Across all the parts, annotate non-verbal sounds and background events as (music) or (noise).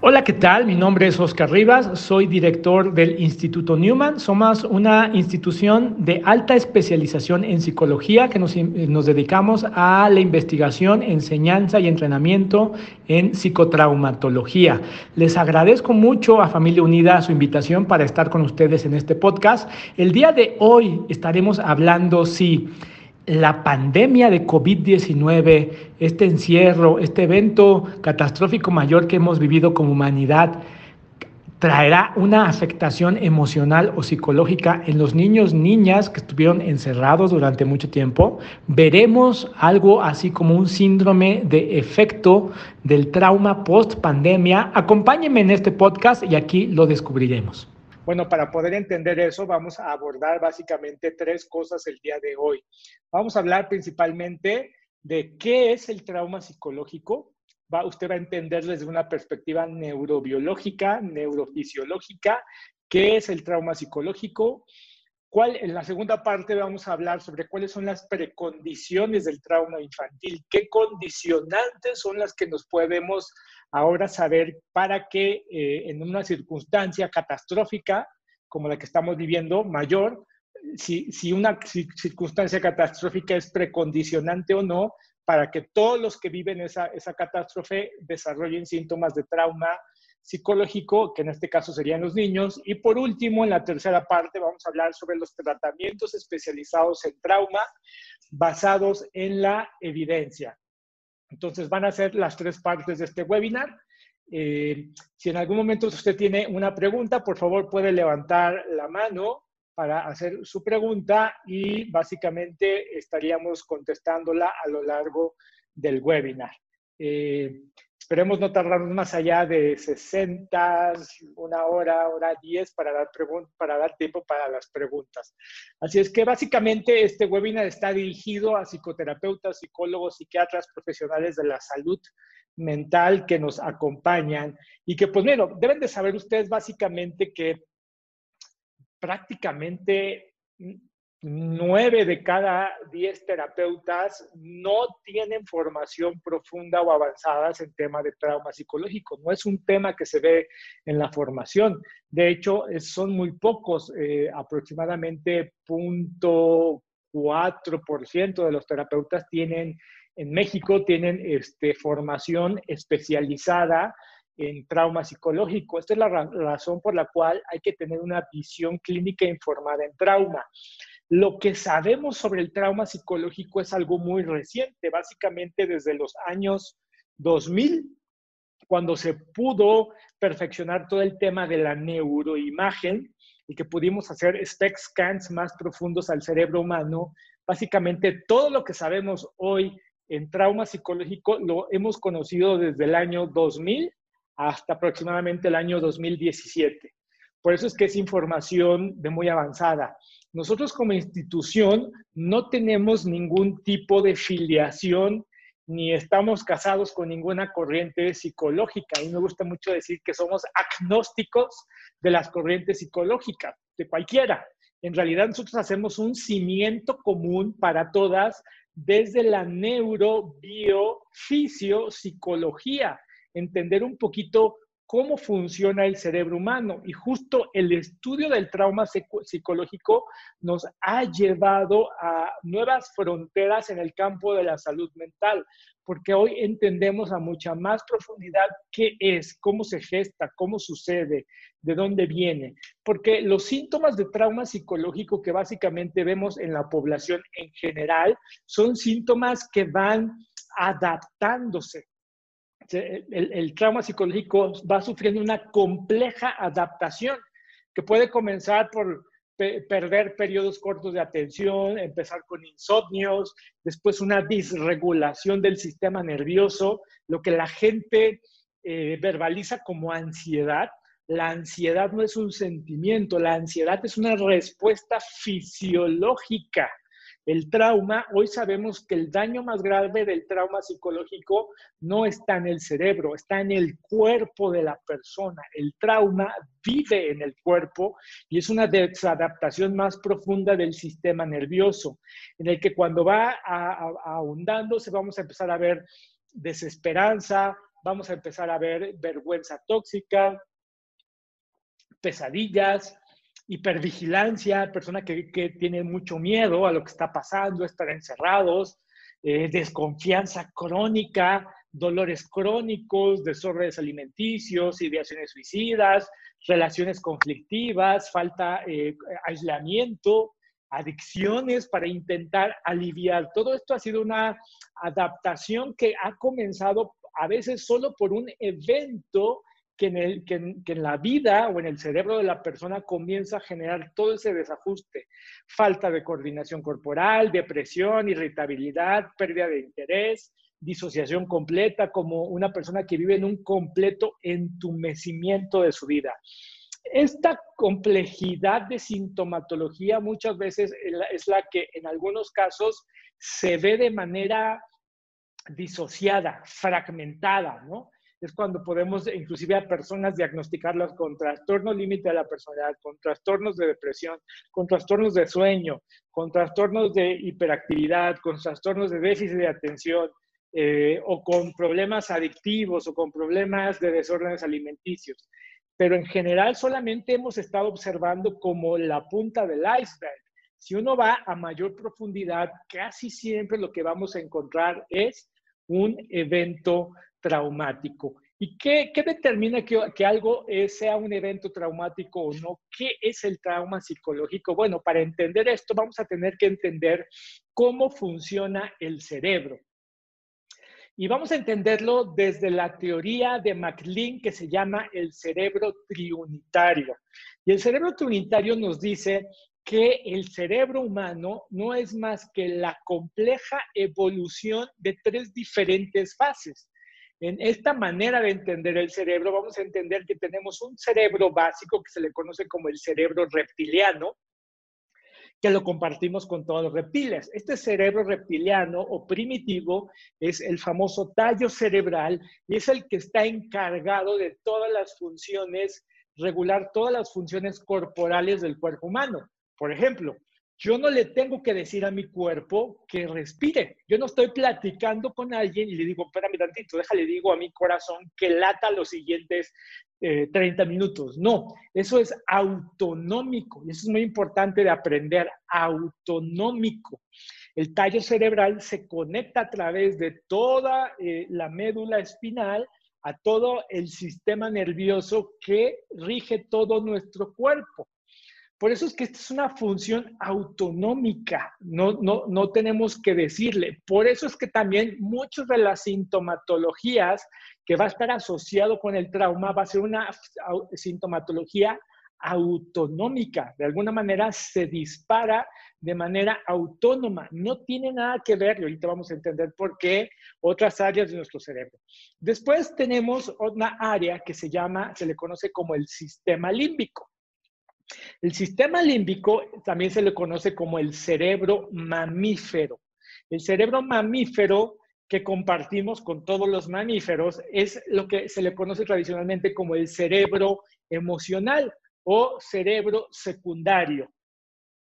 Hola, ¿qué tal? Mi nombre es Oscar Rivas, soy director del Instituto Newman. Somos una institución de alta especialización en psicología que nos, dedicamos a la investigación, enseñanza y entrenamiento en psicotraumatología. Les agradezco mucho a Familia Unida su invitación para estar con ustedes en este podcast. El día de hoy estaremos hablando, sí, la pandemia de COVID-19, este encierro, este evento catastrófico mayor que hemos vivido como humanidad, traerá una afectación emocional o psicológica en los niños, niñas que estuvieron encerrados durante mucho tiempo. Veremos algo así como un síndrome de efecto del trauma post pandemia. Acompáñenme en este podcast y aquí lo descubriremos. Bueno, para poder entender eso, vamos a abordar básicamente tres cosas el día de hoy. Vamos a hablar principalmente de qué es el trauma psicológico. Va, usted va a entender desde una perspectiva neurobiológica, neurofisiológica, qué es el trauma psicológico. ¿Cuál, en la segunda parte vamos a hablar sobre cuáles son las precondiciones del trauma infantil, qué condicionantes son las que nos podemos ahora saber para que eh, en una circunstancia catastrófica como la que estamos viviendo, mayor, si, si una circunstancia catastrófica es precondicionante o no para que todos los que viven esa, esa catástrofe desarrollen síntomas de trauma psicológico, que en este caso serían los niños. Y por último, en la tercera parte vamos a hablar sobre los tratamientos especializados en trauma basados en la evidencia. Entonces van a ser las tres partes de este webinar. Eh, si en algún momento usted tiene una pregunta, por favor puede levantar la mano para hacer su pregunta y básicamente estaríamos contestándola a lo largo del webinar. Eh, Esperemos no tardarnos más allá de 60, una hora, hora 10 para dar, para dar tiempo para las preguntas. Así es que básicamente este webinar está dirigido a psicoterapeutas, psicólogos, psiquiatras, profesionales de la salud mental que nos acompañan y que, pues, bueno, deben de saber ustedes básicamente que prácticamente nueve de cada diez terapeutas no tienen formación profunda o avanzadas en temas de trauma psicológico. No es un tema que se ve en la formación. De hecho, son muy pocos, eh, aproximadamente 0.4% de los terapeutas tienen, en México, tienen este, formación especializada en trauma psicológico. Esta es la razón por la cual hay que tener una visión clínica informada en trauma. Lo que sabemos sobre el trauma psicológico es algo muy reciente, básicamente desde los años 2000, cuando se pudo perfeccionar todo el tema de la neuroimagen y que pudimos hacer SPECT scans más profundos al cerebro humano. Básicamente todo lo que sabemos hoy en trauma psicológico lo hemos conocido desde el año 2000 hasta aproximadamente el año 2017. Por eso es que es información de muy avanzada. Nosotros como institución no tenemos ningún tipo de filiación ni estamos casados con ninguna corriente psicológica. Y me gusta mucho decir que somos agnósticos de las corrientes psicológicas, de cualquiera. En realidad nosotros hacemos un cimiento común para todas desde la neurobiofisiopsicología, entender un poquito cómo funciona el cerebro humano. Y justo el estudio del trauma psicológico nos ha llevado a nuevas fronteras en el campo de la salud mental, porque hoy entendemos a mucha más profundidad qué es, cómo se gesta, cómo sucede, de dónde viene. Porque los síntomas de trauma psicológico que básicamente vemos en la población en general son síntomas que van adaptándose el, trauma psicológico va sufriendo una compleja adaptación que puede comenzar por perder periodos cortos de atención, empezar con insomnios, después una disregulación del sistema nervioso, lo que la gente eh, verbaliza como ansiedad, la ansiedad no es un sentimiento, la ansiedad es una respuesta fisiológica. El trauma, hoy sabemos que el daño más grave del trauma psicológico no está en el cerebro, está en el cuerpo de la persona. El trauma vive en el cuerpo y es una desadaptación más profunda del sistema nervioso, en el que cuando va ahondando se vamos a empezar a ver desesperanza, vamos a empezar a ver vergüenza tóxica, pesadillas, hipervigilancia, persona que, que tiene mucho miedo a lo que está pasando, estar encerrados, eh, desconfianza crónica, dolores crónicos, desórdenes alimenticios, ideaciones suicidas, relaciones conflictivas, falta eh, aislamiento, adicciones para intentar aliviar. Todo esto ha sido una adaptación que ha comenzado a veces solo por un evento que en, el, que, en, la vida o en el cerebro de la persona comienza a generar todo ese desajuste. Falta de coordinación corporal, depresión, irritabilidad, pérdida de interés, disociación completa, como una persona que vive en un completo entumecimiento de su vida. Esta complejidad de sintomatología muchas veces es la que en algunos casos se ve de manera disociada, fragmentada, ¿no? Es cuando podemos inclusive a personas diagnosticarlas con trastorno límite de la personalidad, con trastornos de depresión, con trastornos de sueño, con trastornos de hiperactividad, con trastornos de déficit de atención, eh, o con problemas adictivos o con problemas de desórdenes alimenticios. Pero en general solamente hemos estado observando como la punta del iceberg. Si uno va a mayor profundidad, casi siempre lo que vamos a encontrar es un evento traumático. ¿Y qué, determina que, algo eh, sea un evento traumático o no? ¿Qué es el trauma psicológico? Bueno, para entender esto vamos a tener que entender cómo funciona el cerebro. Y vamos a entenderlo desde la teoría de MacLean que se llama el cerebro triunitario. Y el cerebro triunitario nos dice que el cerebro humano no es más que la compleja evolución de tres diferentes fases. En esta manera de entender el cerebro, vamos a entender que tenemos un cerebro básico que se le conoce como el cerebro reptiliano, que lo compartimos con todos los reptiles. Este cerebro reptiliano o primitivo es el famoso tallo cerebral y es el que está encargado de todas las funciones, regular todas las funciones corporales del cuerpo humano. Por ejemplo, yo no le tengo que decir a mi cuerpo que respire. Yo no estoy platicando con alguien y le digo, espérame tantito, déjale, digo a mi corazón que lata los siguientes 30 eh, minutos. No, eso es autonómico y eso es muy importante de aprender, autonómico. El tallo cerebral se conecta a través de toda eh, la médula espinal a todo el sistema nervioso que rige todo nuestro cuerpo. Por eso es que esta es una función autonómica, no, no, no tenemos que decirle. Por eso es que también muchas de las sintomatologías que va a estar asociado con el trauma va a ser una sintomatología autonómica. De alguna manera se dispara de manera autónoma. No tiene nada que ver, y ahorita vamos a entender por qué, otras áreas de nuestro cerebro. Después tenemos una área que se llama, se le conoce como el sistema límbico. El sistema límbico también se le conoce como el cerebro mamífero. El cerebro mamífero que compartimos con todos los mamíferos es lo que se le conoce tradicionalmente como el cerebro emocional o cerebro secundario.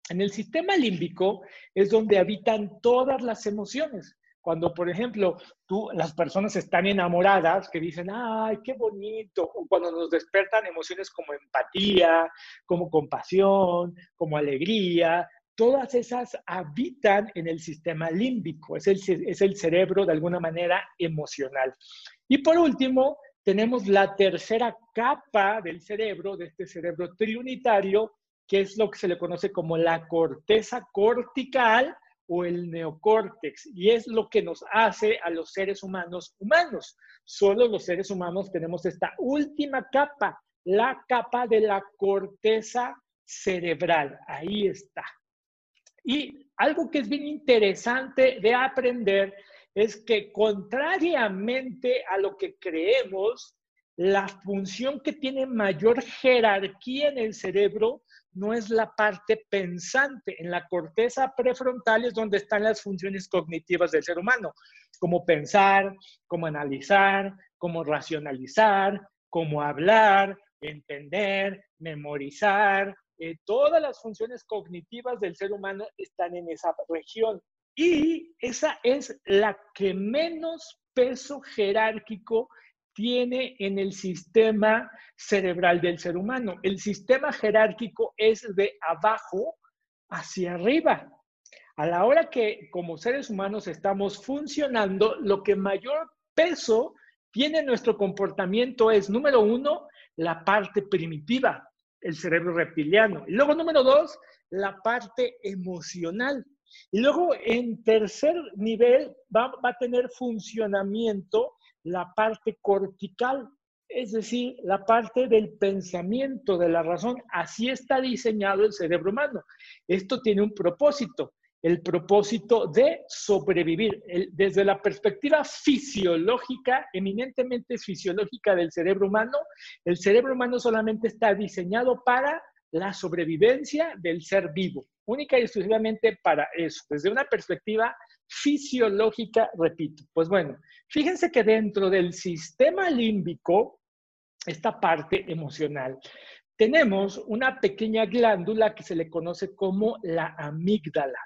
En el sistema límbico es donde habitan todas las emociones. Cuando, por ejemplo, tú, las personas están enamoradas, que dicen, ay, qué bonito, o cuando nos despertan emociones como empatía, como compasión, como alegría, todas esas habitan en el sistema límbico, es el, es el cerebro de alguna manera emocional. Y por último, tenemos la tercera capa del cerebro, de este cerebro triunitario, que es lo que se le conoce como la corteza cortical, o el neocórtex y es lo que nos hace a los seres humanos humanos. Solo los seres humanos tenemos esta última capa, la capa de la corteza cerebral. Ahí está. Y algo que es bien interesante de aprender es que contrariamente a lo que creemos, la función que tiene mayor jerarquía en el cerebro no es la parte pensante. En la corteza prefrontal es donde están las funciones cognitivas del ser humano, como pensar, como analizar, como racionalizar, como hablar, entender, memorizar. Eh, todas las funciones cognitivas del ser humano están en esa región. Y esa es la que menos peso jerárquico tiene en el sistema cerebral del ser humano. El sistema jerárquico es de abajo hacia arriba. A la hora que como seres humanos estamos funcionando, lo que mayor peso tiene nuestro comportamiento es, número uno, la parte primitiva, el cerebro reptiliano. Y luego, número dos, la parte emocional. Y luego, en tercer nivel, va, va a tener funcionamiento la parte cortical, es decir, la parte del pensamiento, de la razón. Así está diseñado el cerebro humano. Esto tiene un propósito, el propósito de sobrevivir. desde la perspectiva fisiológica, eminentemente fisiológica del cerebro humano, el cerebro humano solamente está diseñado para la sobrevivencia del ser vivo, única y exclusivamente para eso, desde una perspectiva fisiológica, repito. Pues bueno, fíjense que dentro del sistema límbico, esta parte emocional, tenemos una pequeña glándula que se le conoce como la amígdala.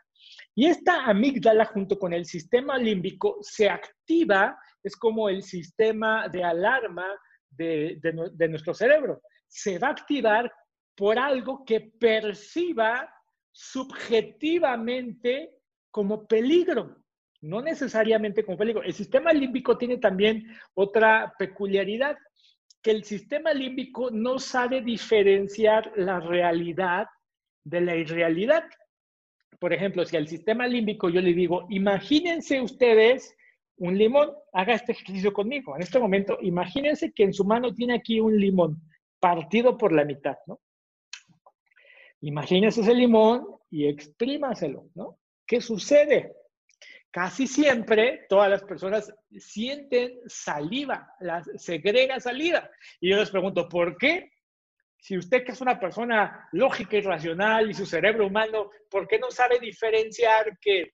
Y esta amígdala junto con el sistema límbico se activa, es como el sistema de alarma de, de nuestro cerebro. Se va a activar por algo que perciba subjetivamente como peligro, no necesariamente como peligro. El sistema límbico tiene también otra peculiaridad, que el sistema límbico no sabe diferenciar la realidad de la irrealidad. Por ejemplo, si al sistema límbico yo le digo, imagínense ustedes un limón, haga este ejercicio conmigo. En este momento, imagínense que en su mano tiene aquí un limón partido por la mitad, ¿no? Imagínense ese limón y exprímaselo, ¿no? ¿Qué sucede? Casi siempre todas las personas sienten saliva, las, segrega saliva. Y yo les pregunto, ¿por qué? Si usted que es una persona lógica y racional y su cerebro humano, ¿por qué no sabe diferenciar que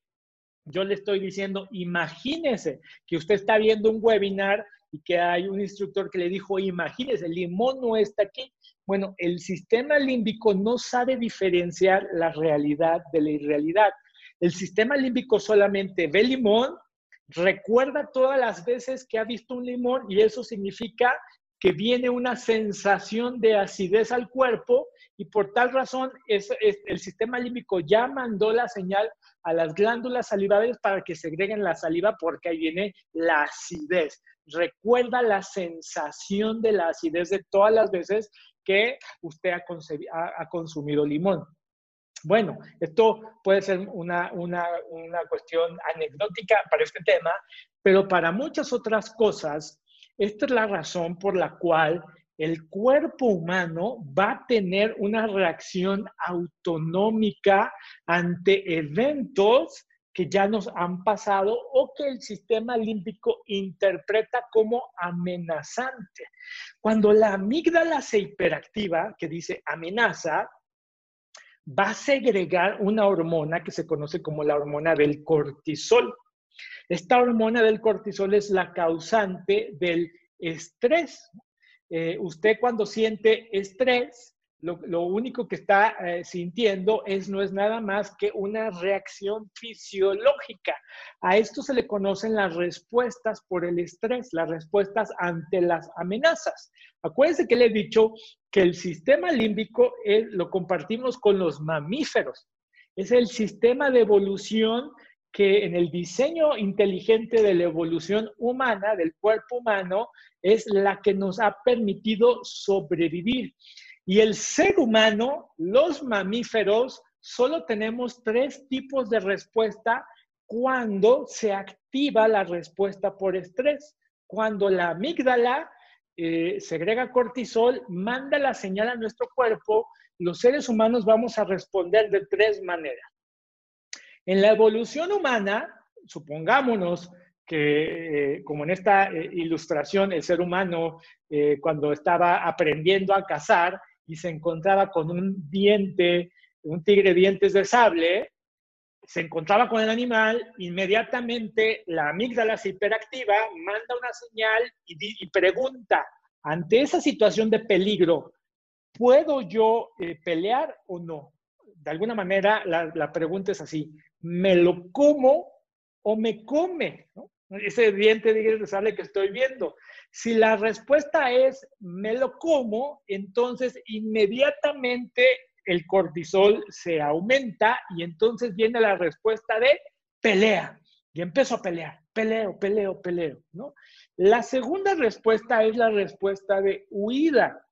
yo le estoy diciendo, imagínese que usted está viendo un webinar y que hay un instructor que le dijo, imagínese, el limón no está aquí. Bueno, el sistema límbico no sabe diferenciar la realidad de la irrealidad. El sistema límbico solamente ve limón, recuerda todas las veces que ha visto un limón y eso significa que viene una sensación de acidez al cuerpo y por tal razón es, el sistema límbico ya mandó la señal a las glándulas salivales para que segreguen la saliva porque ahí viene la acidez. Recuerda la sensación de la acidez de todas las veces que usted ha consumido limón. Bueno, esto puede ser una, cuestión anecdótica para este tema, pero para muchas otras cosas, esta es la razón por la cual el cuerpo humano va a tener una reacción autonómica ante eventos que ya nos han pasado o que el sistema límbico interpreta como amenazante. Cuando la amígdala se hiperactiva, que dice amenaza, va a segregar una hormona que se conoce como la hormona del cortisol. Esta hormona del cortisol es la causante del estrés. Eh, usted cuando siente estrés, lo, único que está eh, sintiendo es, no es nada más que una reacción fisiológica. A esto se le conocen las respuestas por el estrés, las respuestas ante las amenazas. Acuérdense que le he dicho que el sistema límbico lo compartimos con los mamíferos. Es el sistema de evolución que en el diseño inteligente de la evolución humana, del cuerpo humano, es la que nos ha permitido sobrevivir. Y el ser humano, los mamíferos, solo tenemos tres tipos de respuesta cuando se activa la respuesta por estrés. Cuando la amígdala eh, segrega cortisol, manda la señal a nuestro cuerpo, los seres humanos vamos a responder de tres maneras. En la evolución humana, supongámonos que, eh, como en esta eh, ilustración, el ser humano, eh, cuando estaba aprendiendo a cazar y se encontraba con un diente, un tigre dientes de sable, se encontraba con el animal, inmediatamente la amígdala se hiperactiva, manda una señal y, pregunta, ante esa situación de peligro, ¿puedo yo pelear o no? De alguna manera la, la, pregunta es así, ¿me lo como o me come? ¿no? Ese diente de sale que estoy viendo. Si la respuesta es me lo como, entonces inmediatamente el cortisol se aumenta y entonces viene la respuesta de pelea. Y empiezo a pelear, peleo, peleo, peleo, ¿no? La segunda respuesta es la respuesta de huida.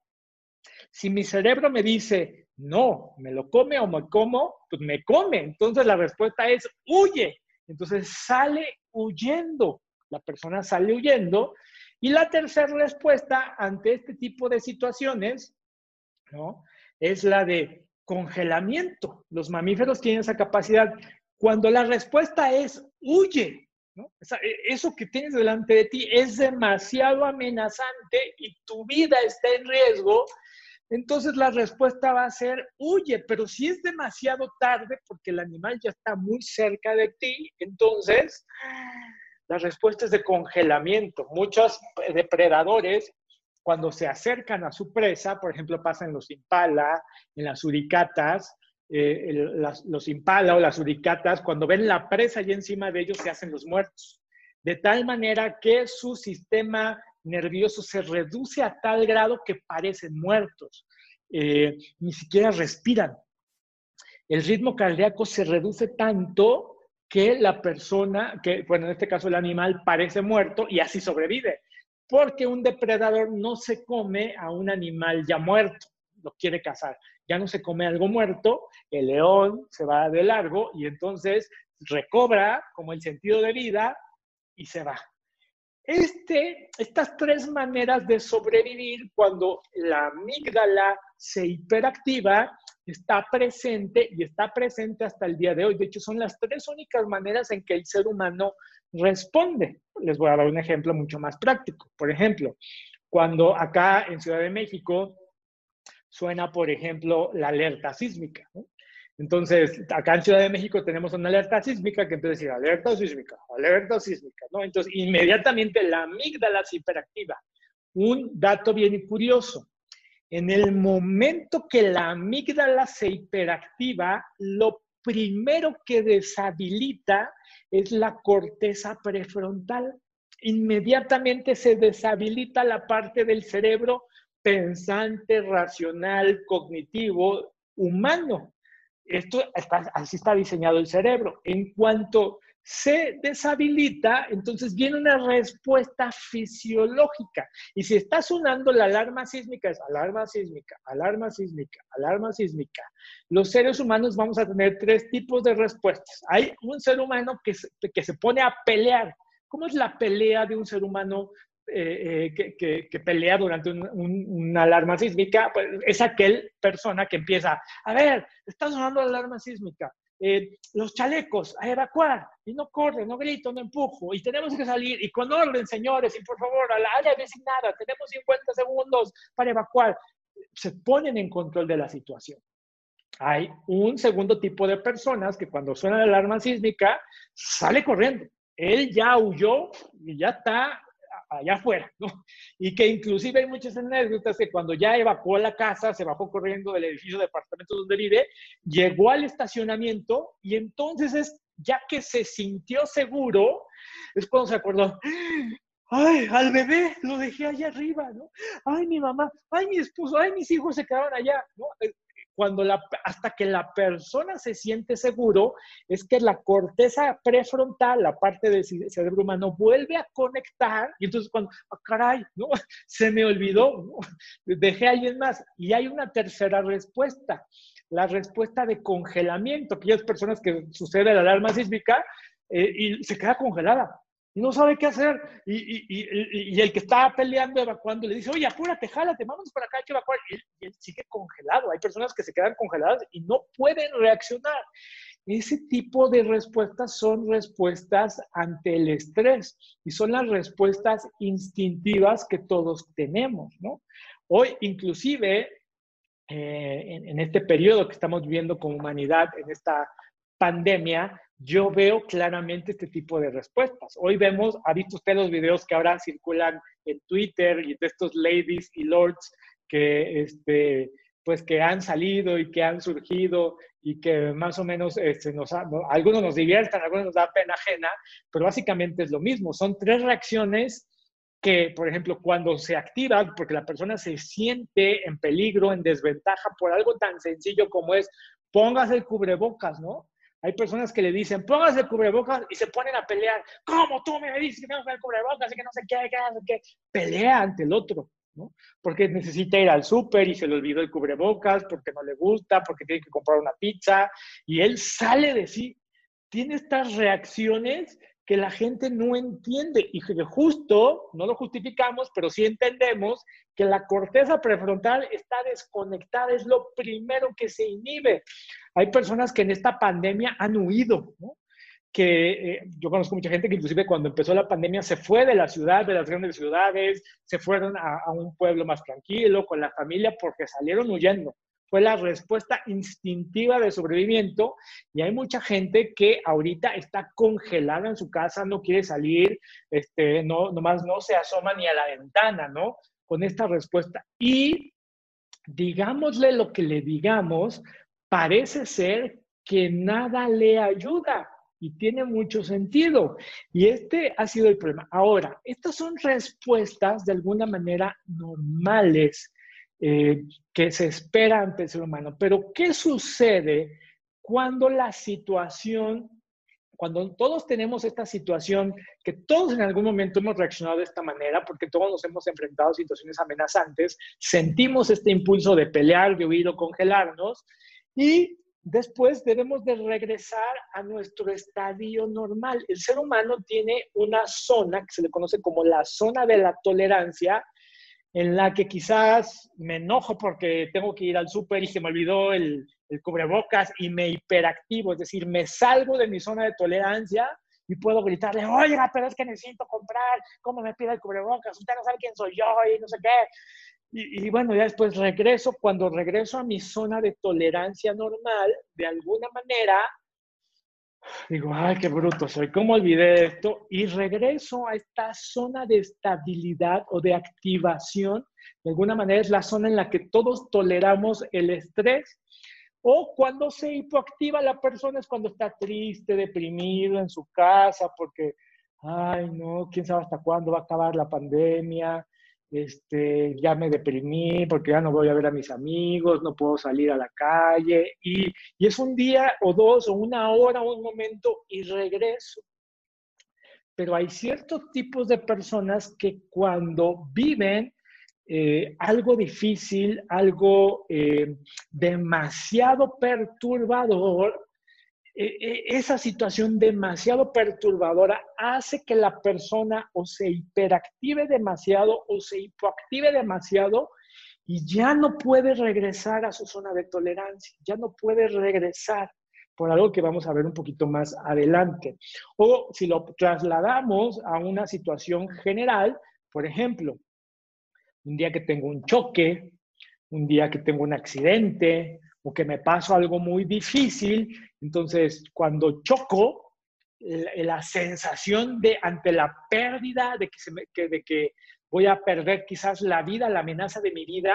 Si mi cerebro me dice, no, me lo come o me como, pues me come. Entonces la respuesta es huye. Entonces sale huyendo, la persona sale huyendo. Y la tercera respuesta ante este tipo de situaciones, ¿no? Es la de congelamiento. Los mamíferos tienen esa capacidad. Cuando la respuesta es huye, ¿no? E, eso que tienes delante de ti es demasiado amenazante y tu vida está en riesgo, entonces la respuesta va a ser huye, pero si es demasiado tarde porque el animal ya está muy cerca de ti, entonces la respuesta es de congelamiento. Muchos depredadores, cuando se acercan a su presa, por ejemplo, pasa en los impala, en las uricatas, eh, los impala o las uricatas, cuando ven la presa y encima de ellos se hacen los muertos. De tal manera que su sistema nervioso se reduce a tal grado que parecen muertos, eh, ni siquiera respiran. El ritmo cardíaco se reduce tanto que la persona, que bueno, en este caso el animal parece muerto y así sobrevive, porque un depredador no se come a un animal ya muerto, lo quiere cazar, ya no se come algo muerto, el león se va de largo y entonces recobra como el sentido de vida y se va. Este, estas tres maneras de sobrevivir cuando la amígdala se hiperactiva está presente y está presente hasta el día de hoy. De hecho, son las tres únicas maneras en que el ser humano responde. Les voy a dar un ejemplo mucho más práctico. Por ejemplo, cuando acá en Ciudad de México suena, por ejemplo, la alerta sísmica. Entonces, acá en Ciudad de México tenemos una alerta sísmica que empieza a decir alerta sísmica, alerta sísmica, ¿no? Entonces, inmediatamente la amígdala se hiperactiva. Un dato bien curioso. En el momento que la amígdala se hiperactiva, lo primero que deshabilita es la corteza prefrontal. Inmediatamente se deshabilita la parte del cerebro pensante, racional, cognitivo, humano. Esto así está diseñado el cerebro. En cuanto se deshabilita, entonces viene una respuesta fisiológica. Y si está sonando la alarma sísmica, es alarma sísmica, alarma sísmica, alarma sísmica. Los seres humanos vamos a tener tres tipos de respuestas. Hay un ser humano que se, que se pone a pelear. ¿Cómo es la pelea de un ser humano eh, eh, que, pelea durante una alarma sísmica, pues es aquel persona que empieza, a ver, está sonando la alarma sísmica, eh, los chalecos, a evacuar, y no corre, no grito, no empujo, y tenemos que salir, y con orden, señores, y por favor, a la área designada, tenemos 50 segundos para evacuar. Se ponen en control de la situación. Hay un segundo tipo de personas que cuando suena la alarma sísmica, sale corriendo. Él ya huyó y ya está allá afuera, ¿no? (laughs) Y que inclusive hay muchas anécdotas que cuando ya evacuó la casa, se bajó corriendo del edificio de departamento donde vive, llegó al estacionamiento y entonces es, ya que se sintió seguro, es cuando se acordó, ay, al bebé lo dejé allá arriba, ¿no? Ay, mi mamá, ay, mi esposo, ay, mis hijos se quedaron allá, ¿no? Cuando la, hasta que la persona se siente seguro, es que la corteza prefrontal, la parte del cerebro humano, vuelve a conectar y entonces cuando, ah, caray, ¿no? (laughs) se me olvidó, (laughs) dejé a alguien más. Y hay una tercera respuesta, la respuesta de congelamiento, aquellas personas que sucede la alarma sísmica eh, y se queda congelada y no sabe qué hacer. Y, y, y, el que está peleando, evacuando, le dice, oye, apúrate, jálate, vámonos para acá, hay que evacuar. Y él, sigue congelado. Hay personas que se quedan congeladas y no pueden reaccionar. ese tipo de respuestas son respuestas ante el estrés y son las respuestas instintivas que todos tenemos, ¿no? Hoy, inclusive, eh, en, este periodo que estamos viviendo como humanidad, en esta pandemia, yo veo claramente este tipo de respuestas. Hoy vemos, ha visto usted los videos que ahora circulan en Twitter y de estos ladies y lords que, este, pues, que han salido y que han surgido y que más o menos este, nos algunos nos diviertan, algunos nos da pena ajena, pero básicamente es lo mismo. Son tres reacciones que, por ejemplo, cuando se activan, porque la persona se siente en peligro, en desventaja por algo tan sencillo como es póngase el cubrebocas, ¿no? Hay personas que le dicen, póngase el cubrebocas y se ponen a pelear. ¿Cómo tú me dices que tengo que el cubrebocas y que no sé qué, qué? Pelea ante el otro, ¿no? Porque necesita ir al súper y se le olvidó el cubrebocas, porque no le gusta, porque tiene que comprar una pizza y él sale de sí. Tiene estas reacciones que la gente no entiende y que justo, no lo justificamos, pero sí entendemos que la corteza prefrontal está desconectada, es lo primero que se inhibe. Hay personas que en esta pandemia han huido, que eh, yo conozco mucha gente que inclusive cuando empezó la pandemia se fue de la ciudad, de las grandes ciudades, se fueron a un pueblo más tranquilo, con la familia, porque salieron huyendo fue la respuesta instintiva de sobrevivimiento y hay mucha gente que ahorita está congelada en su casa, no quiere salir, este, no, nomás no se asoma ni a la ventana, ¿no? Con esta respuesta. Y digámosle lo que le digamos, parece ser que nada le ayuda y tiene mucho sentido. Y este ha sido el problema. Ahora, estas son respuestas de alguna manera normales eh, que se espera ante el ser humano. Pero, ¿qué sucede cuando la situación, cuando todos tenemos esta situación, que todos en algún momento hemos reaccionado de esta manera, porque todos nos hemos enfrentado a situaciones amenazantes, sentimos este impulso de pelear, de huir o congelarnos, y después debemos de regresar a nuestro estadio normal. El ser humano tiene una zona que se le conoce como la zona de la tolerancia, en la que quizás me enojo porque tengo que ir al súper y se me olvidó el, el, cubrebocas y me hiperactivo, es decir, me salgo de mi zona de tolerancia y puedo gritarle, oiga, pero es que necesito comprar, ¿cómo me pide el cubrebocas? Usted no sabe quién soy yo y no sé qué. Y, y, bueno, ya después regreso, cuando regreso a mi zona de tolerancia normal, de alguna manera Digo, ay, qué bruto soy, ¿cómo olvidé esto? Y regreso a esta zona de estabilidad o de activación. De alguna manera es la zona en la que todos toleramos el estrés. O cuando se hipoactiva la persona es cuando está triste, deprimido en su casa, porque, ay, no, quién sabe hasta cuándo va a acabar la pandemia, este, ya me deprimí porque ya no voy a ver a mis amigos, no puedo salir a la calle y, y es un día o dos o una hora o un momento y regreso. Pero hay ciertos tipos de personas que cuando viven eh, algo difícil, algo eh, demasiado perturbador, esa situación demasiado perturbadora hace que la persona o se hiperactive demasiado o se hipoactive demasiado y ya no puede regresar a su zona de tolerancia, ya no puede regresar por algo que vamos a ver un poquito más adelante. O si lo trasladamos a una situación general, por ejemplo, un día que tengo un choque, un día que tengo un accidente, o que me paso algo muy difícil, entonces cuando choco, la, sensación de ante la pérdida, de que, se me, que, de que voy a perder quizás la vida, la amenaza de mi vida,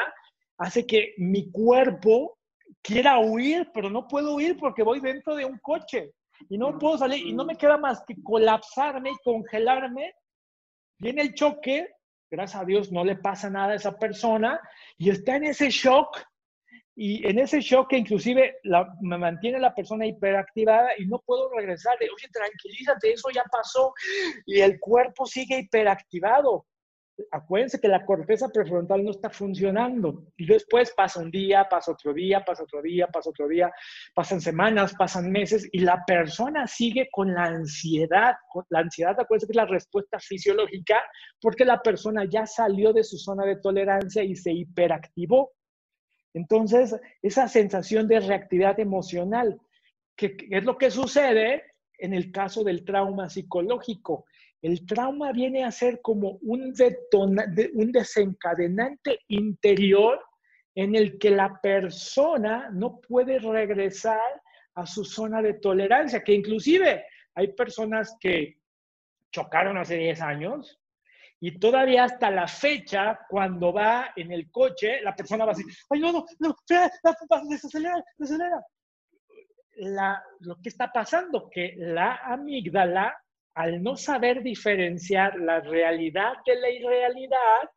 hace que mi cuerpo quiera huir, pero no puedo huir porque voy dentro de un coche y no puedo salir y no me queda más que colapsarme y congelarme. Viene el choque, gracias a Dios no le pasa nada a esa persona y está en ese shock y en ese shock inclusive me mantiene la persona hiperactivada y no puedo regresar. De, Oye, tranquilízate, eso ya pasó. Y el cuerpo sigue hiperactivado. Acuérdense que la corteza prefrontal no está funcionando. Y después pasa un día, pasa otro día, pasa otro día, pasa otro día, pasan semanas, pasan meses y la persona sigue con la ansiedad. La ansiedad, acuérdense que es la respuesta fisiológica porque la persona ya salió de su zona de tolerancia y se hiperactivó. Entonces, esa sensación de reactividad emocional. ¿Qué, es lo que sucede en el caso del trauma psicológico? El trauma viene a ser como un, un desencadenante interior en el que la persona no puede regresar a su zona de tolerancia, que inclusive hay personas que chocaron hace 10 años y todavía hasta la fecha, cuando va en el coche, la persona va así, ay, no, no, no, desacelera, desacelera. La, lo que está pasando, que la amígdala, al no saber diferenciar la realidad de la irrealidad,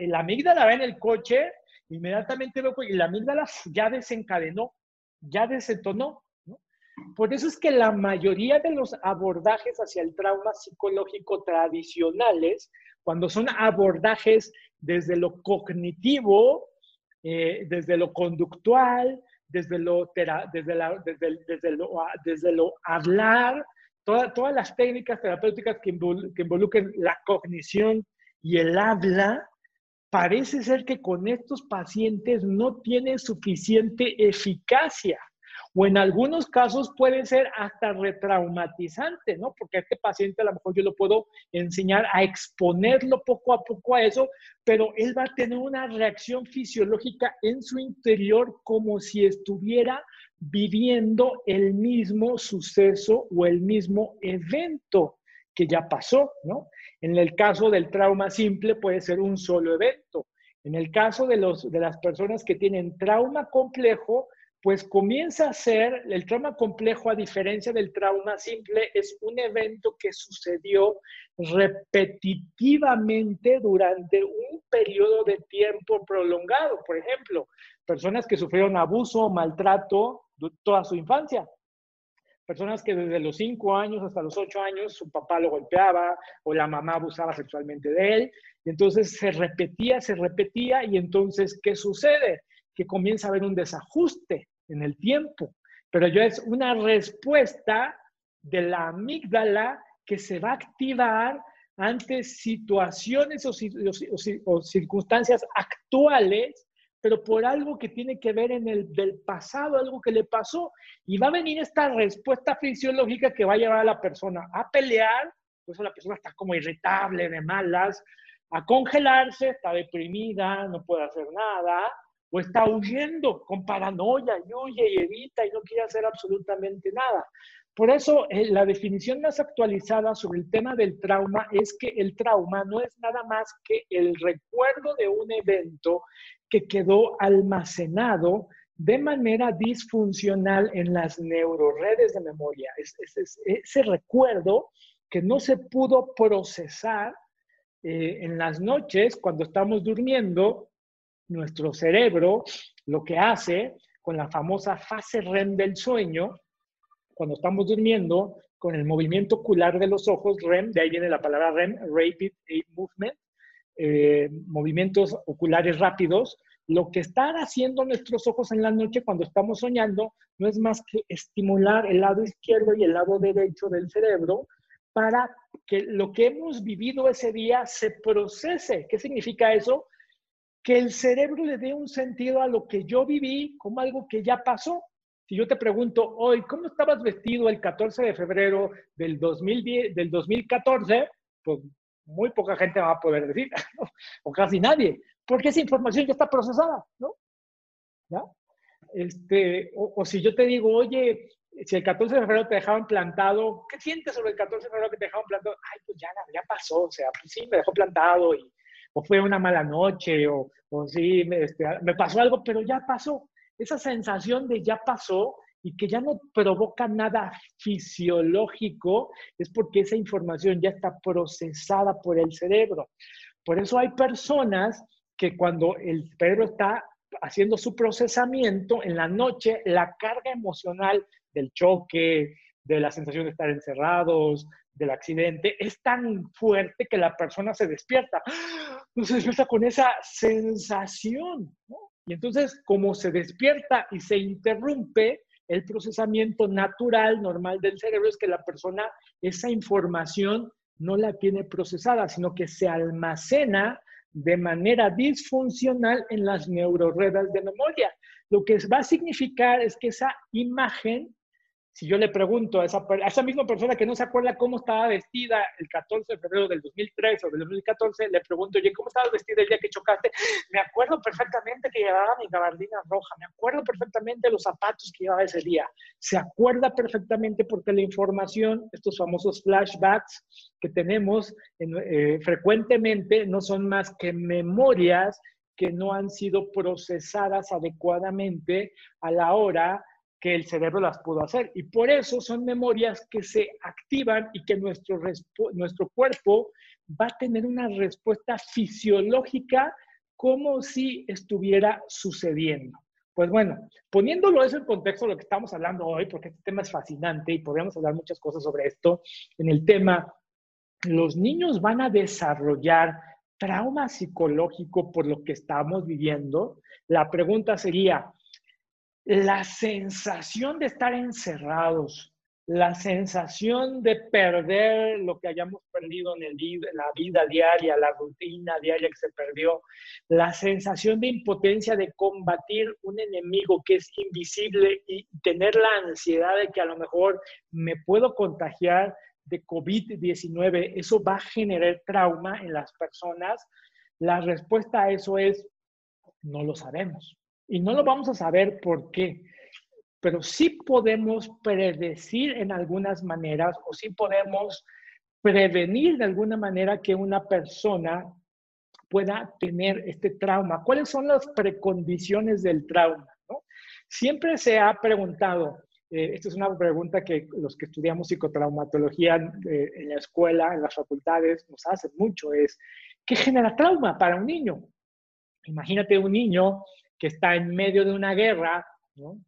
la amígdala va en el coche, inmediatamente lo, y la amígdala ya desencadenó, ya desentonó. Por eso es que la mayoría de los abordajes hacia el trauma psicológico tradicionales, cuando son abordajes desde lo cognitivo, eh, desde lo conductual, desde lo, desde, la, desde, desde, lo, desde lo hablar, todas las técnicas terapéuticas que, que involucren la cognición y el habla, parece ser que con estos pacientes no tienen suficiente eficacia o en algunos casos puede ser hasta retraumatizante, ¿no? Porque a este paciente a lo mejor yo lo puedo enseñar a exponerlo poco a poco a eso, pero él va a tener una reacción fisiológica en su interior como si estuviera viviendo el mismo suceso o el mismo evento que ya pasó, ¿no? En el caso del trauma simple puede ser un solo evento. En el caso de, los, de las personas que tienen trauma complejo, pues comienza a ser, el trauma complejo, a diferencia del trauma simple, es un evento que sucedió repetitivamente durante un periodo de tiempo prolongado. Por ejemplo, personas que sufrieron abuso o maltrato toda su infancia. Personas que desde los 5 años hasta los 8 años su papá lo golpeaba o la mamá abusaba sexualmente de él. Y entonces se repetía, se repetía y entonces, ¿qué sucede? Que comienza a haber un desajuste en el tiempo, pero ya es una respuesta de la amígdala que se va a activar ante situaciones o, circunstancias actuales, pero por algo que tiene que ver en el del pasado, algo que le pasó, y va a venir esta respuesta fisiológica que va a llevar a la persona a pelear, por eso la persona está como irritable, de malas, a congelarse, está deprimida, no puede hacer nada, o está huyendo con paranoia y huye y evita y no quiere hacer absolutamente nada. Por eso, eh, la definición más actualizada sobre el tema del trauma es que el trauma no es nada más que el recuerdo de un evento que quedó almacenado de manera disfuncional en las neuroredes de memoria. Es, ese recuerdo que no se pudo procesar eh, en las noches cuando estamos durmiendo nuestro cerebro lo que hace con la famosa fase REM del sueño, cuando estamos durmiendo, con el movimiento ocular de los ojos, REM, de ahí viene la palabra REM, Rapid Eye Movement, eh, movimientos oculares rápidos, lo que están haciendo nuestros ojos en la noche cuando estamos soñando no es más que estimular el lado izquierdo y el lado derecho del cerebro para que lo que hemos vivido ese día se procese. ¿Qué significa eso? Que el cerebro le dé un sentido a lo que yo viví como algo que ya pasó. Si yo te pregunto hoy, ¿cómo estabas vestido el 14 de febrero del, 2010, del 2014? Pues muy poca gente va a poder decir, (laughs) o casi nadie, porque esa información ya está procesada, ¿no? ¿Ya? Este, o, si yo te digo, oye, si el 14 de febrero te dejaban plantado, ¿qué sientes sobre el 14 de febrero que te dejaban plantado? Ay, pues ya, ya pasó, o sea, pues sí, me dejó plantado y, o fue una mala noche, o, o sí, este, me pasó algo, pero ya pasó. Esa sensación de ya pasó y que ya no provoca nada fisiológico es porque esa información ya está procesada por el cerebro. Por eso hay personas que cuando el cerebro está haciendo su procesamiento en la noche, la carga emocional del choque, de la sensación de estar encerrados, del accidente, es tan fuerte que la persona se despierta. Se despierta con esa sensación. Y entonces, como se despierta y se interrumpe, el procesamiento natural, normal del cerebro es que la persona esa información no la tiene procesada, sino que se almacena de manera disfuncional en las neuroredes de memoria. Lo que va a significar es que esa imagen Si yo le pregunto a esa, a esa misma persona que no se acuerda cómo estaba vestida el 14 de febrero del 2003 o del 2014, le pregunto, oye, ¿cómo estabas vestida el día que chocaste? Me acuerdo perfectamente que llevaba mi gabardina roja, me acuerdo perfectamente los zapatos que llevaba ese día. Se acuerda perfectamente porque la información, estos famosos flashbacks que tenemos eh, frecuentemente, no son más que memorias que no han sido procesadas adecuadamente a la hora que el cerebro las pudo hacer. Y por eso son memorias que se activan y que nuestro, nuestro cuerpo va a tener una respuesta fisiológica como si estuviera sucediendo. Pues bueno, poniéndolo eso en contexto de lo que estamos hablando hoy, porque este tema es fascinante y podríamos hablar muchas cosas sobre esto, en el tema, los niños van a desarrollar trauma psicológico por lo que estamos viviendo. La pregunta sería, la sensación de estar encerrados, la sensación de perder lo que hayamos perdido en la vida diaria, la rutina diaria que se perdió, la sensación de impotencia de combatir un enemigo que es invisible y tener la ansiedad de que a lo mejor me puedo contagiar de COVID-19, eso va a generar trauma en las personas. La respuesta a eso es, no lo sabemos. Y no lo vamos a saber por qué, pero sí podemos predecir en algunas maneras o sí podemos prevenir de alguna manera que una persona pueda tener este trauma. ¿Cuáles son las precondiciones del trauma? Siempre se ha preguntado, eh, esta es una pregunta que los que estudiamos psicotraumatología eh, en la escuela, en las facultades, nos hacen mucho, es, ¿qué genera trauma para un niño? Imagínate un niño que está en medio de una guerra, ¿no?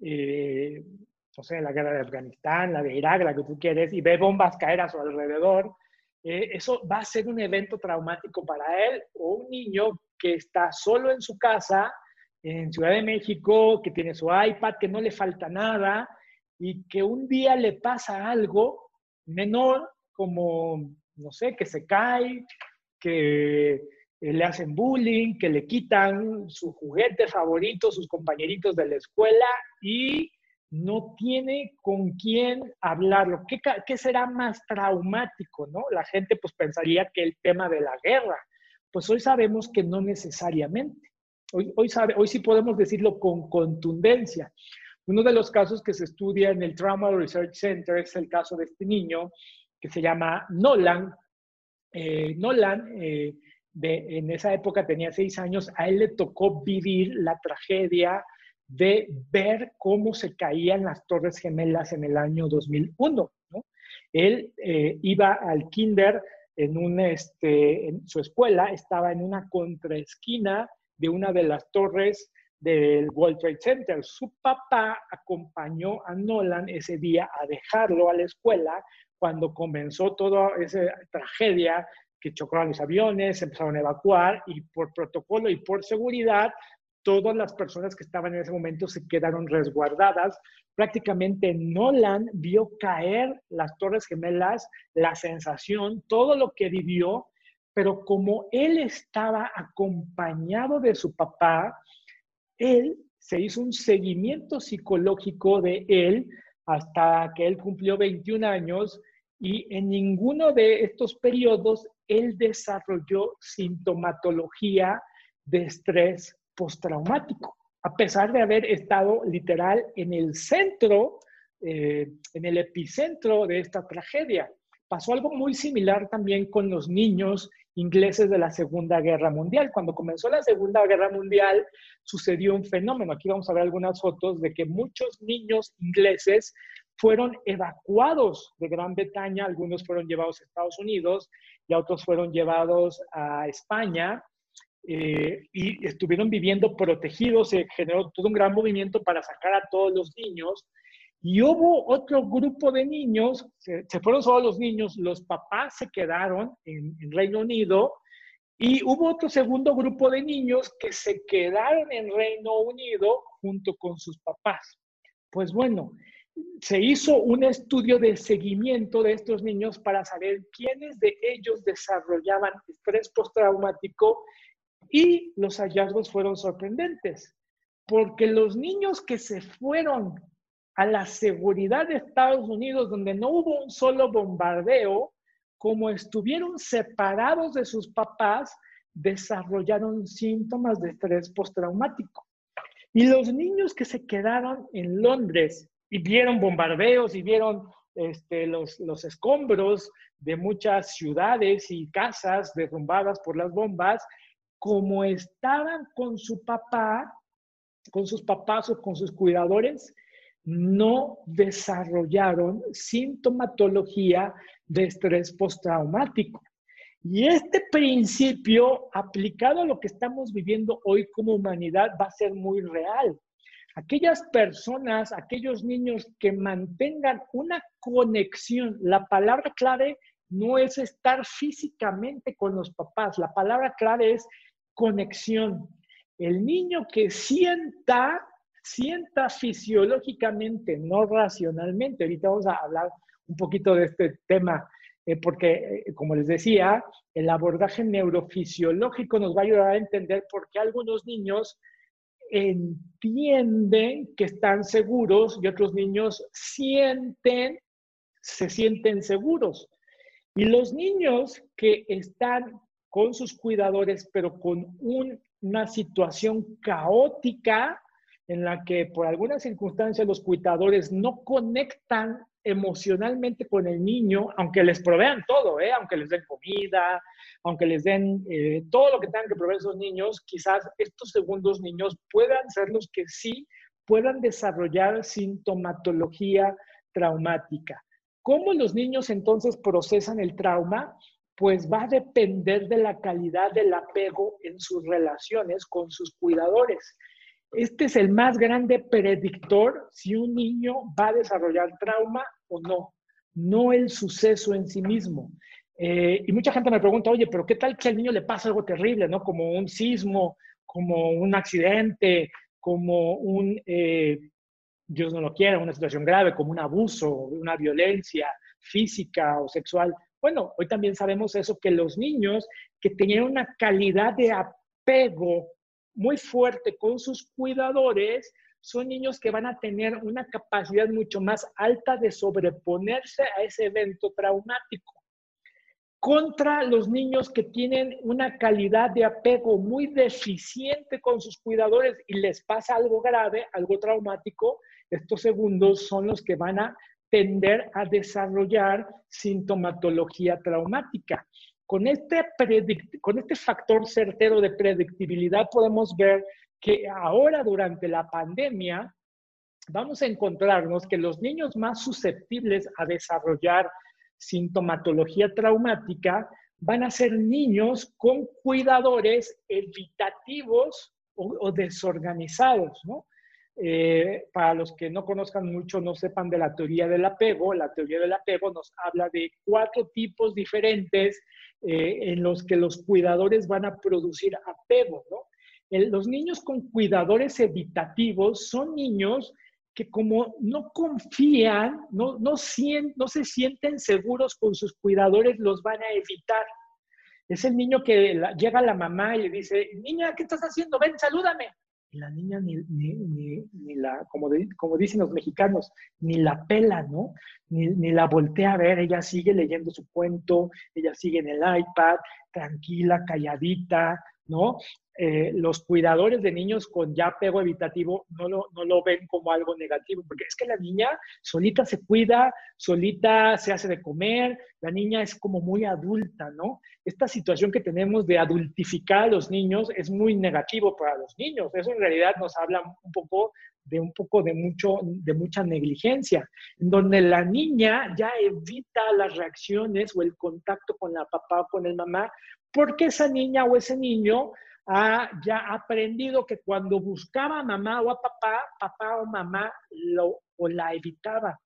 Eh, la guerra de Afganistán, la de Irak, la que tú quieres, y ve bombas caer a su alrededor, eh, eso va a ser un evento traumático para él o un niño que está solo en su casa, en Ciudad de México, que tiene su iPad, que no le falta nada y que un día le pasa algo menor, como, no sé, que se cae, que le hacen bullying, que le quitan su juguete favorito, sus compañeritos de la escuela y no tiene con quién hablarlo. ¿Qué, ¿Qué, será más traumático? ¿no? La gente pues pensaría que el tema de la guerra. Pues hoy sabemos que no necesariamente. Hoy, hoy, sabe, hoy sí podemos decirlo con contundencia. Uno de los casos que se estudia en el Trauma Research Center es el caso de este niño que se llama Nolan. Eh, Nolan eh, en esa época tenía seis años, a él le tocó vivir la tragedia de ver cómo se caían las Torres Gemelas en el año 2001. Él eh, iba al kinder en, un, este, en su escuela, estaba en una contraesquina de una de las torres del World Trade Center. Su papá acompañó a Nolan ese día a dejarlo a la escuela cuando comenzó toda esa tragedia que chocaron los aviones, empezaron a evacuar y por protocolo y por seguridad, todas las personas que estaban en ese momento se quedaron resguardadas. Prácticamente Nolan vio caer las Torres Gemelas, la sensación, todo lo que vivió, pero como él estaba acompañado de su papá, él se hizo un seguimiento psicológico de él hasta que él cumplió 21 años y en ninguno de estos periodos él desarrolló sintomatología de estrés postraumático, a pesar de haber estado literal en el centro, eh, en el epicentro de esta tragedia. Pasó algo muy similar también con los niños ingleses de la Segunda Guerra Mundial. Cuando comenzó la Segunda Guerra Mundial sucedió un fenómeno. Aquí vamos a ver algunas fotos de que muchos niños ingleses fueron evacuados de Gran Bretaña, algunos fueron llevados a Estados Unidos y otros fueron llevados a España eh, y estuvieron viviendo protegidos, se generó todo un gran movimiento para sacar a todos los niños. Y hubo otro grupo de niños, se, fueron solo los niños, los papás se quedaron en, en Reino Unido y hubo otro segundo grupo de niños que se quedaron en Reino Unido junto con sus papás. Pues bueno, se hizo un estudio de seguimiento de estos niños para saber quiénes de ellos desarrollaban estrés postraumático y los hallazgos fueron sorprendentes, porque los niños que se fueron a la seguridad de Estados Unidos, donde no hubo un solo bombardeo, como estuvieron separados de sus papás, desarrollaron síntomas de estrés postraumático. Y los niños que se quedaron en Londres y vieron bombardeos y vieron este, los, los escombros de muchas ciudades y casas derrumbadas por las bombas, como estaban con su papá, con sus papás o con sus cuidadores, no desarrollaron sintomatología de estrés postraumático. Y este principio aplicado a lo que estamos viviendo hoy como humanidad va a ser muy real. Aquellas personas, aquellos niños que mantengan una conexión, la palabra clave no es estar físicamente con los papás, la palabra clave es conexión. El niño que sienta, sienta fisiológicamente, no racionalmente. Ahorita vamos a hablar un poquito de este tema eh, porque, eh, como les decía, el abordaje neurofisiológico nos va a ayudar a entender por qué algunos niños entienden que están seguros y otros niños sienten, se sienten seguros. Y los niños que están con sus cuidadores, pero con una situación caótica en la que por alguna circunstancia los cuidadores no conectan emocionalmente con el niño, aunque les provean todo, ¿eh? aunque les den comida, aunque les den eh, todo lo que tengan que proveer esos niños, quizás estos segundos niños puedan ser los que sí puedan desarrollar sintomatología traumática. ¿Cómo los niños entonces procesan el trauma? Pues va a depender de la calidad del apego en sus relaciones con sus cuidadores. Este es el más grande predictor si un niño va a desarrollar trauma o no, no el suceso en sí mismo. Eh, y mucha gente me pregunta, oye, pero ¿qué tal que al niño le pasa algo terrible, ¿no? Como un sismo, como un accidente, como un, eh, Dios no lo quiera, una situación grave, como un abuso, una violencia física o sexual. Bueno, hoy también sabemos eso, que los niños que tenían una calidad de apego muy fuerte con sus cuidadores, son niños que van a tener una capacidad mucho más alta de sobreponerse a ese evento traumático. Contra los niños que tienen una calidad de apego muy deficiente con sus cuidadores y les pasa algo grave, algo traumático, estos segundos son los que van a tender a desarrollar sintomatología traumática. Con este, con este factor certero de predictibilidad podemos ver que ahora durante la pandemia vamos a encontrarnos que los niños más susceptibles a desarrollar sintomatología traumática van a ser niños con cuidadores evitativos o, desorganizados, ¿no? Eh, para los que no conozcan mucho, no sepan de la teoría del apego, la teoría del apego nos habla de cuatro tipos diferentes eh, en los que los cuidadores van a producir apego, los niños con cuidadores evitativos son niños que como no confían, no, se sienten seguros con sus cuidadores, los van a evitar. Es el niño que llega a la mamá y le dice, niña, ¿qué estás haciendo? Ven, salúdame. Y la niña ni, ni, ni, la, como, como, dicen los mexicanos, ni la pela, ¿no? Ni, ni, la voltea a ver, ella sigue leyendo su cuento, ella sigue en el iPad, tranquila, calladita, ¿no? Eh, los cuidadores de niños con ya apego evitativo no lo, no lo ven como algo negativo, porque es que la niña solita se cuida, solita se hace de comer, la niña es como muy adulta, ¿no? Esta situación que tenemos de adultificar a los niños es muy negativo para los niños. Eso en realidad nos habla un poco de un poco de mucho de mucha negligencia, en donde la niña ya evita las reacciones o el contacto con la papá o con el mamá, porque esa niña o ese niño ha ya aprendido que cuando buscaba a mamá o a papá, papá o mamá lo, o la evitaba.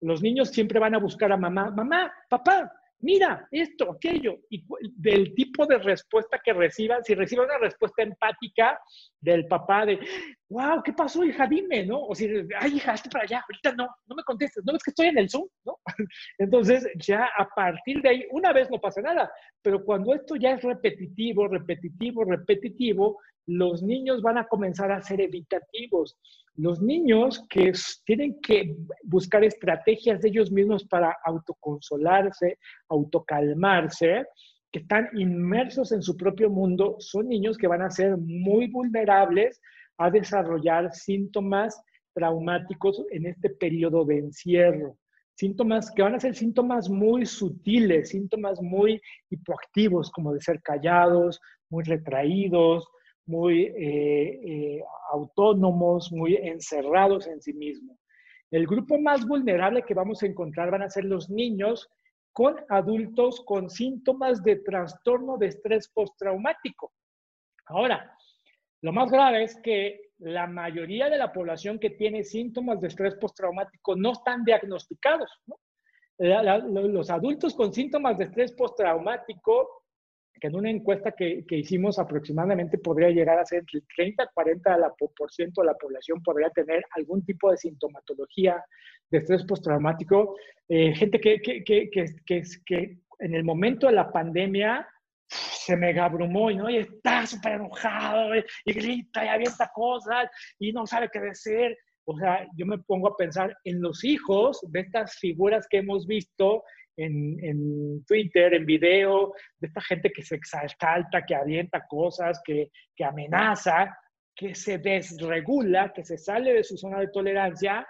Los niños siempre van a buscar a mamá, mamá, papá, mira esto, aquello, y del tipo de respuesta que reciban, si reciben una respuesta empática del papá de, wow, ¿qué pasó, hija? Dime, ¿no? O si, ay, hija, hazte para allá, ahorita no, no me contestes, ¿no ves que estoy en el Zoom? ¿no? (laughs) Entonces, ya a partir de ahí, una vez no pasa nada, pero cuando esto ya es repetitivo, repetitivo, repetitivo, los niños van a comenzar a ser evitativos. Los niños que tienen que buscar estrategias de ellos mismos para autoconsolarse, autocalmarse, que están inmersos en su propio mundo, son niños que van a ser muy vulnerables a desarrollar síntomas traumáticos en este periodo de encierro. Síntomas que van a ser síntomas muy sutiles, síntomas muy hipoactivos, como de ser callados, muy retraídos, muy eh, eh, autónomos, muy encerrados en sí mismos. El grupo más vulnerable que vamos a encontrar van a ser los niños con adultos con síntomas de trastorno de estrés postraumático. Ahora, lo más grave es que la mayoría de la población que tiene síntomas de estrés postraumático no están diagnosticados. los adultos con síntomas de estrés postraumático, que en una encuesta que, hicimos aproximadamente podría llegar a ser entre el 30 y 40 de la, por ciento de la población podría tener algún tipo de sintomatología de estrés postraumático. Eh, gente que, que, que, que en el momento de la pandemia se mega abrumó y, ¿no? y está súper enojado y, grita y avienta cosas y no sabe qué decir. O sea, yo me pongo a pensar en los hijos de estas figuras que hemos visto en, en, Twitter, en video, de esta gente que se exalta, que avienta cosas, que, que amenaza, que se desregula, que se sale de su zona de tolerancia.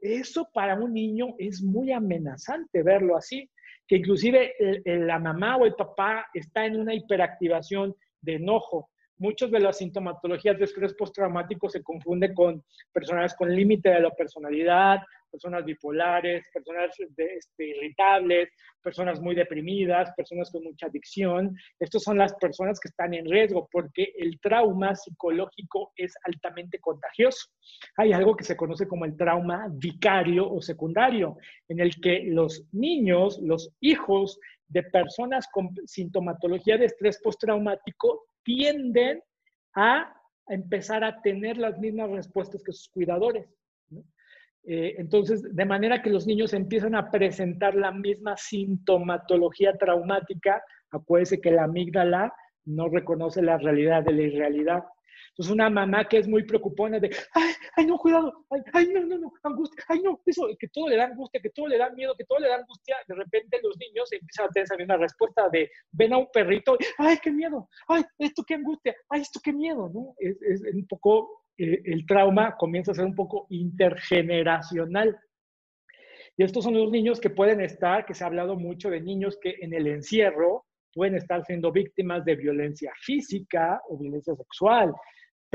Eso para un niño es muy amenazante verlo así que inclusive la mamá o el papá está en una hiperactivación de enojo. Muchos de las sintomatologías de estrés postraumático se confunden con personas con límite de la personalidad, personas bipolares, personas este, irritables, personas muy deprimidas, personas con mucha adicción. Estas son las personas que están en riesgo porque el trauma psicológico es altamente contagioso. Hay algo que se conoce como el trauma vicario o secundario, en el que los niños, los hijos de personas con sintomatología de estrés postraumático tienden a empezar a tener las mismas respuestas que sus cuidadores. Eh, entonces, de manera que los niños empiezan a presentar la misma sintomatología traumática, acuérdense que la amígdala no reconoce la realidad de la irrealidad. Entonces, una mamá que es muy preocupona de, ay, ay, no, cuidado, ay, ay, no, no, no, angustia, ay, no, eso, que todo le da angustia, que todo le da miedo, que todo le da angustia, de repente los niños empiezan a tener esa misma respuesta de, ven a un perrito, ay, qué miedo, ay, esto qué angustia, ay, esto qué miedo, ¿no? Es, un poco eh, el trauma comienza a ser un poco intergeneracional. Y estos son los niños que pueden estar, que se ha hablado mucho de niños que en el encierro pueden estar siendo víctimas de violencia física o violencia sexual,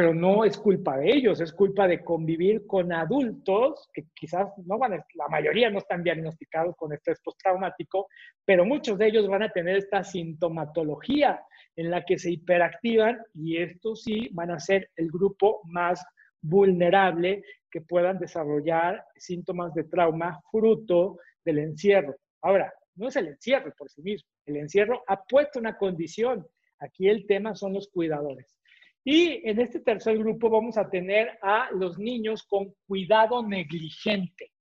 pero no es culpa de ellos, es culpa de convivir con adultos que quizás no van a, la mayoría no están diagnosticados con estrés postraumático, pero muchos de ellos van a tener esta sintomatología en la que se hiperactivan y estos sí van a ser el grupo más vulnerable que puedan desarrollar síntomas de trauma fruto del encierro. Ahora, no es el encierro por sí mismo, el encierro ha puesto una condición. Aquí el tema son los cuidadores. Y en este tercer grupo vamos a tener a los niños con cuidado negligente.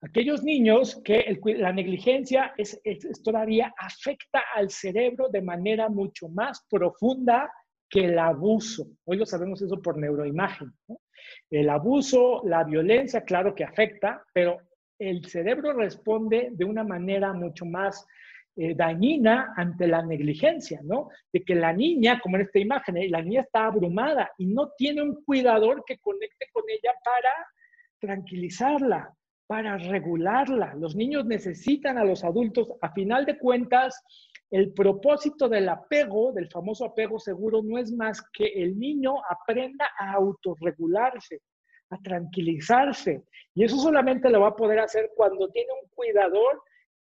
Aquellos niños que la negligencia es, todavía afecta al cerebro de manera mucho más profunda que el abuso. Hoy lo sabemos eso por neuroimagen. El abuso, la violencia, claro que afecta, pero el cerebro responde de una manera mucho más eh, dañina ante la negligencia, ¿no? De que la niña, como en esta imagen, ¿eh? la niña está abrumada y no tiene un cuidador que conecte con ella para tranquilizarla, para regularla. Los niños necesitan a los adultos. A final de cuentas, el propósito del apego, del famoso apego seguro, no es más que el niño aprenda a autorregularse, a tranquilizarse. Y eso solamente lo va a poder hacer cuando tiene un cuidador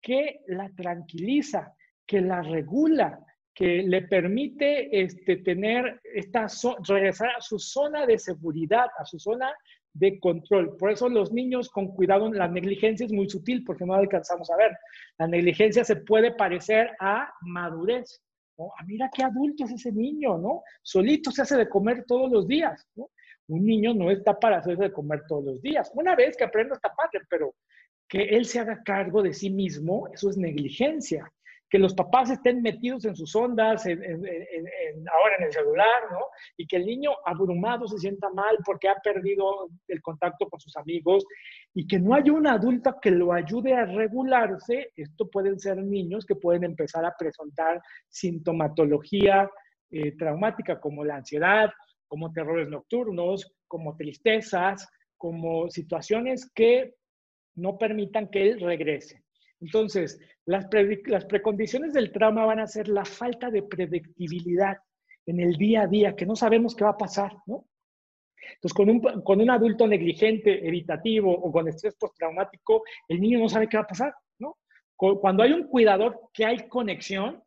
que la tranquiliza, que la regula, que le permite este, tener esta regresar a su zona de seguridad, a su zona de control. Por eso los niños con cuidado, la negligencia es muy sutil porque no alcanzamos a ver. La negligencia se puede parecer a madurez. ¿no? Ah, mira qué adulto es ese niño, ¿no? Solito se hace de comer todos los días. Un niño no está para hacerse de comer todos los días. Una vez que aprenda esta parte, pero que él se haga cargo de sí mismo, eso es negligencia. que los papás estén metidos en sus ondas, en, ahora en el celular, ¿no? Y que el niño abrumado se sienta mal porque ha perdido el contacto con sus amigos y que no haya un adulto que lo ayude a regularse. Esto pueden ser niños que pueden empezar a presentar sintomatología eh, traumática como la ansiedad, como terrores nocturnos, como tristezas, como situaciones que no permitan que él regrese. Entonces, las, precondiciones del trauma van a ser la falta de predictibilidad en el día a día, que no sabemos qué va a pasar, ¿no? Entonces, con un, adulto negligente, evitativo o con estrés postraumático, el niño no sabe qué va a pasar, ¿no? Cuando hay un cuidador que hay conexión,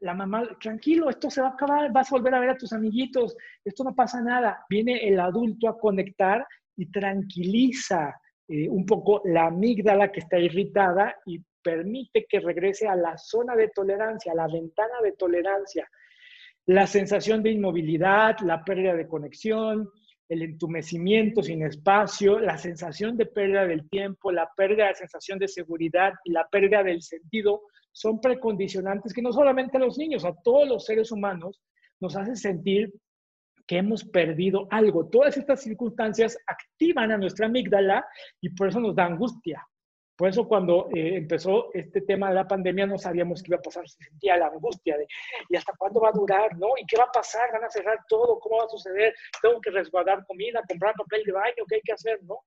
la, mamá, tranquilo, esto se va a acabar, vas a volver a ver a tus amiguitos, esto no pasa nada. Viene el adulto a conectar y tranquiliza eh, un poco la amígdala que está irritada y permite que regrese a la zona de tolerancia, a la ventana de tolerancia. La sensación de inmovilidad, la pérdida de conexión, el entumecimiento sin espacio, la sensación de pérdida del tiempo, la pérdida de sensación de seguridad y la pérdida del sentido son precondicionantes que no solamente a los niños, a todos los seres humanos nos hace sentir que hemos perdido algo. Todas estas circunstancias activan a nuestra amígdala y por eso nos da angustia. Por eso cuando eh, empezó este tema de la pandemia no sabíamos qué iba a pasar, se sentía la angustia de ¿y hasta cuándo va a durar? ¿no? ¿Y qué va a pasar? ¿Van a cerrar todo? ¿Cómo va a suceder? ¿Tengo que resguardar comida, comprar papel de baño? ¿Qué hay que hacer? ¿no?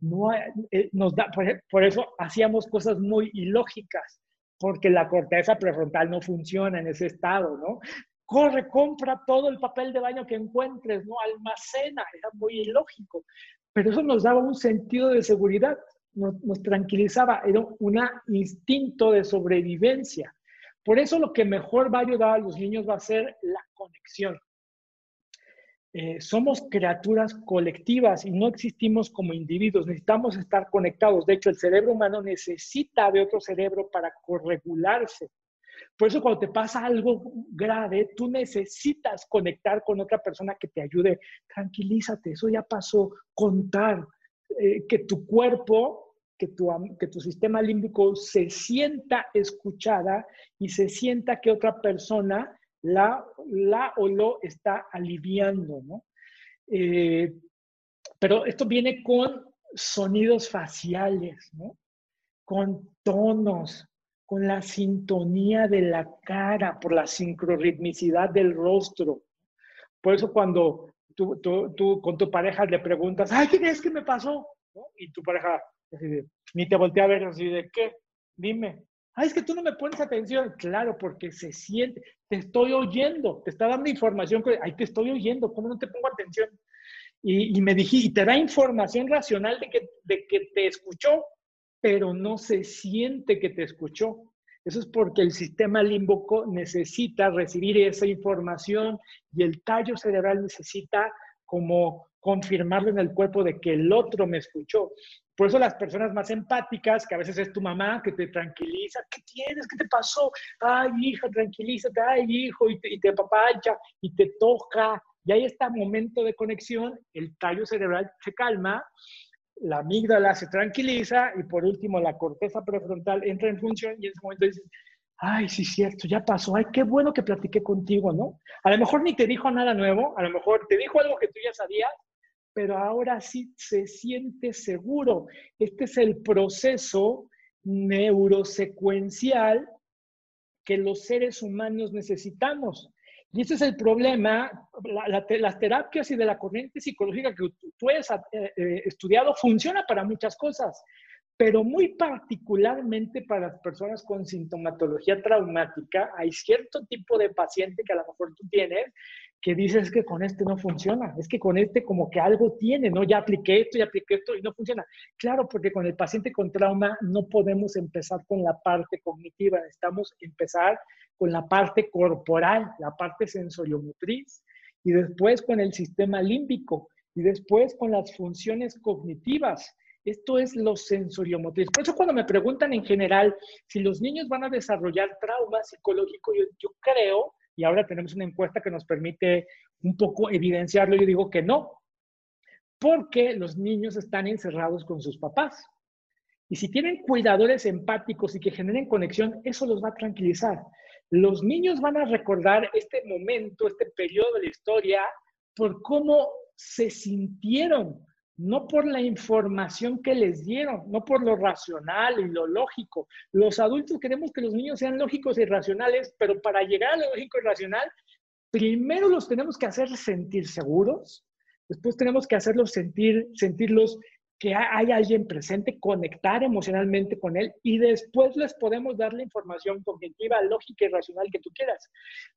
no eh, nos da, por, eso hacíamos cosas muy ilógicas, porque la corteza prefrontal no funciona en ese estado, ¿no? Corre, compra todo el papel de baño que encuentres, ¿no? Almacena, era muy ilógico, pero eso nos daba un sentido de seguridad nos, tranquilizaba, era un instinto de sobrevivencia. Por eso lo que mejor va a ayudar a los niños va a ser la conexión. Eh, somos criaturas colectivas y no existimos como individuos, necesitamos estar conectados. De hecho, el cerebro humano necesita de otro cerebro para corregularse. Por eso cuando te pasa algo grave, tú necesitas conectar con otra persona que te ayude. Tranquilízate, eso ya pasó. Contar, eh, que tu cuerpo que tu, sistema límbico se sienta escuchada y se sienta que otra persona la, la o lo está aliviando, ¿no? Eh, pero esto viene con sonidos faciales, ¿no? Con tonos, con la sintonía de la cara, por la sincrorritmicidad del rostro. Por eso cuando tú, tú, tú con tu pareja le preguntas, ay, ¿qué es que me pasó? Y tu pareja, ni te volteé a ver así de qué, dime. Ah, es que tú no me pones atención. Claro, porque se siente, te estoy oyendo, te está dando información, ay, te estoy oyendo, ¿cómo no te pongo atención? Y, me dijiste, y te da información racional de que, de que te escuchó, pero no se siente que te escuchó. Eso es porque el sistema límbico necesita recibir esa información y el tallo cerebral necesita como confirmarlo en el cuerpo de que el otro me escuchó. Por eso las personas más empáticas, que a veces es tu mamá, que te tranquiliza, ¿qué tienes? ¿Qué te pasó? Ay, hija, tranquilízate, ay, hijo, y te, y te papacha, y te toca, y ahí está momento de conexión, el tallo cerebral se calma, la amígdala se tranquiliza, y por último la corteza prefrontal entra en función, y en ese momento dices, ay, sí, cierto, ya pasó, ay, qué bueno que platiqué contigo, ¿no? A lo mejor ni te dijo nada nuevo, a lo mejor te dijo algo que tú ya sabías, pero ahora sí se siente seguro. Este es el proceso neurosecuencial que los seres humanos necesitamos. Y ese es el problema, las terapias y de la corriente psicológica que tú has eh, eh, estudiado funciona para muchas cosas, pero muy particularmente para las personas con sintomatología traumática, hay cierto tipo de paciente que a lo mejor tú tienes que dices que con este no funciona, es que con este como que algo tiene, ¿no? Ya apliqué esto, ya apliqué esto y no funciona. Claro, porque con el paciente con trauma no podemos empezar con la parte cognitiva, necesitamos empezar con la parte corporal, la parte sensoriomotriz, y después con el sistema límbico, y después con las funciones cognitivas. Esto es lo sensoriomotriz. Por eso cuando me preguntan en general si los niños van a desarrollar trauma psicológico, yo, yo creo y ahora tenemos una encuesta que nos permite un poco evidenciarlo. Yo digo que no, porque los niños están encerrados con sus papás. Y si tienen cuidadores empáticos y que generen conexión, eso los va a tranquilizar. Los niños van a recordar este momento, este periodo de la historia, por cómo se sintieron, no por la información que les dieron, no por lo racional y lo lógico. Los adultos queremos que los niños sean lógicos y racionales, pero para llegar a lo lógico y racional, primero los tenemos que hacer sentir seguros, después tenemos que hacerlos sentir, sentirlos que hay alguien presente, conectar emocionalmente con él y después les podemos dar la información cognitiva, lógica y racional que tú quieras.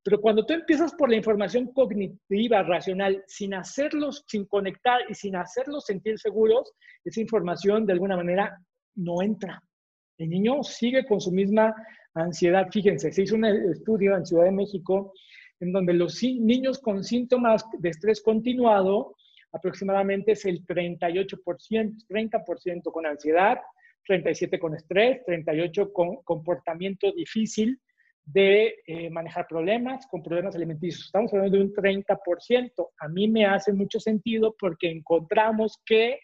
Pero cuando tú empiezas por la información cognitiva, racional, sin hacerlos, sin conectar y sin hacerlos sentir seguros, esa información de alguna manera no entra. El niño sigue con su misma ansiedad. Fíjense, se hizo un estudio en Ciudad de México en donde los niños con síntomas de estrés continuado aproximadamente es el 38%, 30% con ansiedad, 37% con estrés, 38% con comportamiento difícil de eh, manejar problemas, con problemas alimenticios. Estamos hablando de un 30%. A mí me hace mucho sentido porque encontramos que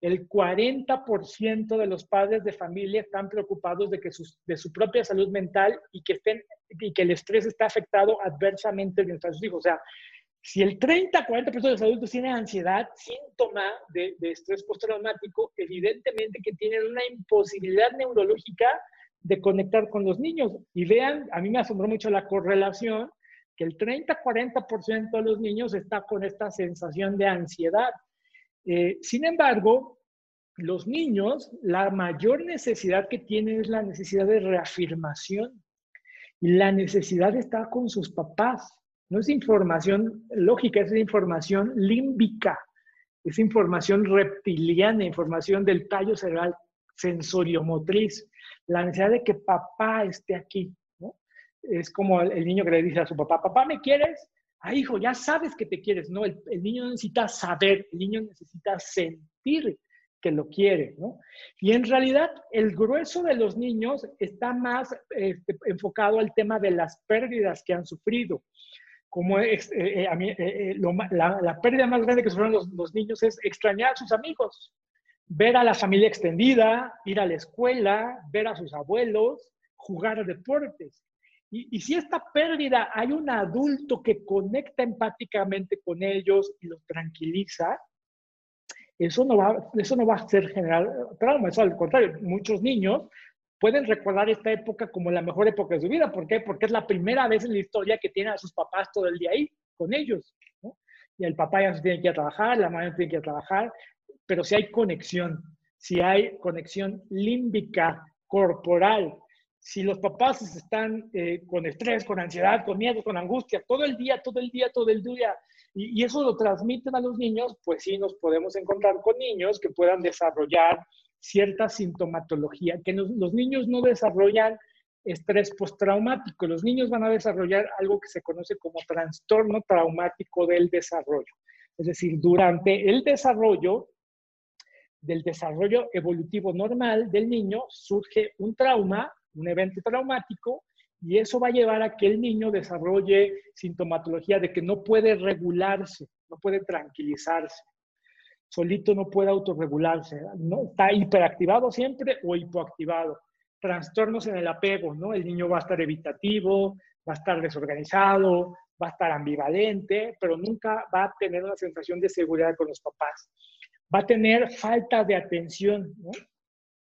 el 40% de los padres de familia están preocupados de, que de su propia salud mental y que, estén, y que el estrés está afectado adversamente a sus hijos. O sea, si el 30-40% de los adultos tienen ansiedad, síntoma de, estrés postraumático, evidentemente que tienen una imposibilidad neurológica de conectar con los niños. Y vean, a mí me asombró mucho la correlación, que el 30-40% de los niños está con esta sensación de ansiedad. Eh, sin embargo, los niños, la mayor necesidad que tienen es la necesidad de reafirmación y la necesidad de estar con sus papás. No es información lógica, es información límbica, es información reptiliana, información del tallo cerebral sensoriomotriz. La necesidad de que papá esté aquí. Es como el, niño que le dice a su papá, papá, ¿me quieres? Ah, hijo, ya sabes que te quieres. No, el, niño necesita saber, el niño necesita sentir que lo quiere, Y en realidad el grueso de los niños está más este, enfocado al tema de las pérdidas que han sufrido como eh, eh, a mí, eh, la, pérdida más grande que sufrieron los, los, niños es extrañar a sus amigos, ver a la familia extendida, ir a la escuela, ver a sus abuelos, jugar a deportes. Y, y, si esta pérdida hay un adulto que conecta empáticamente con ellos y los tranquiliza, eso no va, eso no va a ser general trauma, eso al contrario, muchos niños pueden recordar esta época como la mejor época de su vida. ¿Por qué? Porque es la primera vez en la historia que tienen a sus papás todo el día ahí, con ellos. Y el papá ya se tiene que ir a trabajar, la mamá tiene que ir a trabajar, pero si hay conexión, si hay conexión límbica, corporal, si los papás están eh, con estrés, con ansiedad, con miedo, con angustia, todo el día, todo el día, todo el día, y, y eso lo transmiten a los niños, pues sí nos podemos encontrar con niños que puedan desarrollar cierta sintomatología, que los niños no desarrollan estrés postraumático, los niños van a desarrollar algo que se conoce como trastorno traumático del desarrollo. Es decir, durante el desarrollo, del desarrollo evolutivo normal del niño, surge un trauma, un evento traumático, y eso va a llevar a que el niño desarrolle sintomatología de que no puede regularse, no puede tranquilizarse solito no puede autorregularse, ¿no? Está hiperactivado siempre o hipoactivado. Trastornos en el apego, ¿no? El niño va a estar evitativo, va a estar desorganizado, va a estar ambivalente, pero nunca va a tener una sensación de seguridad con los papás. Va a tener falta de atención, ¿no?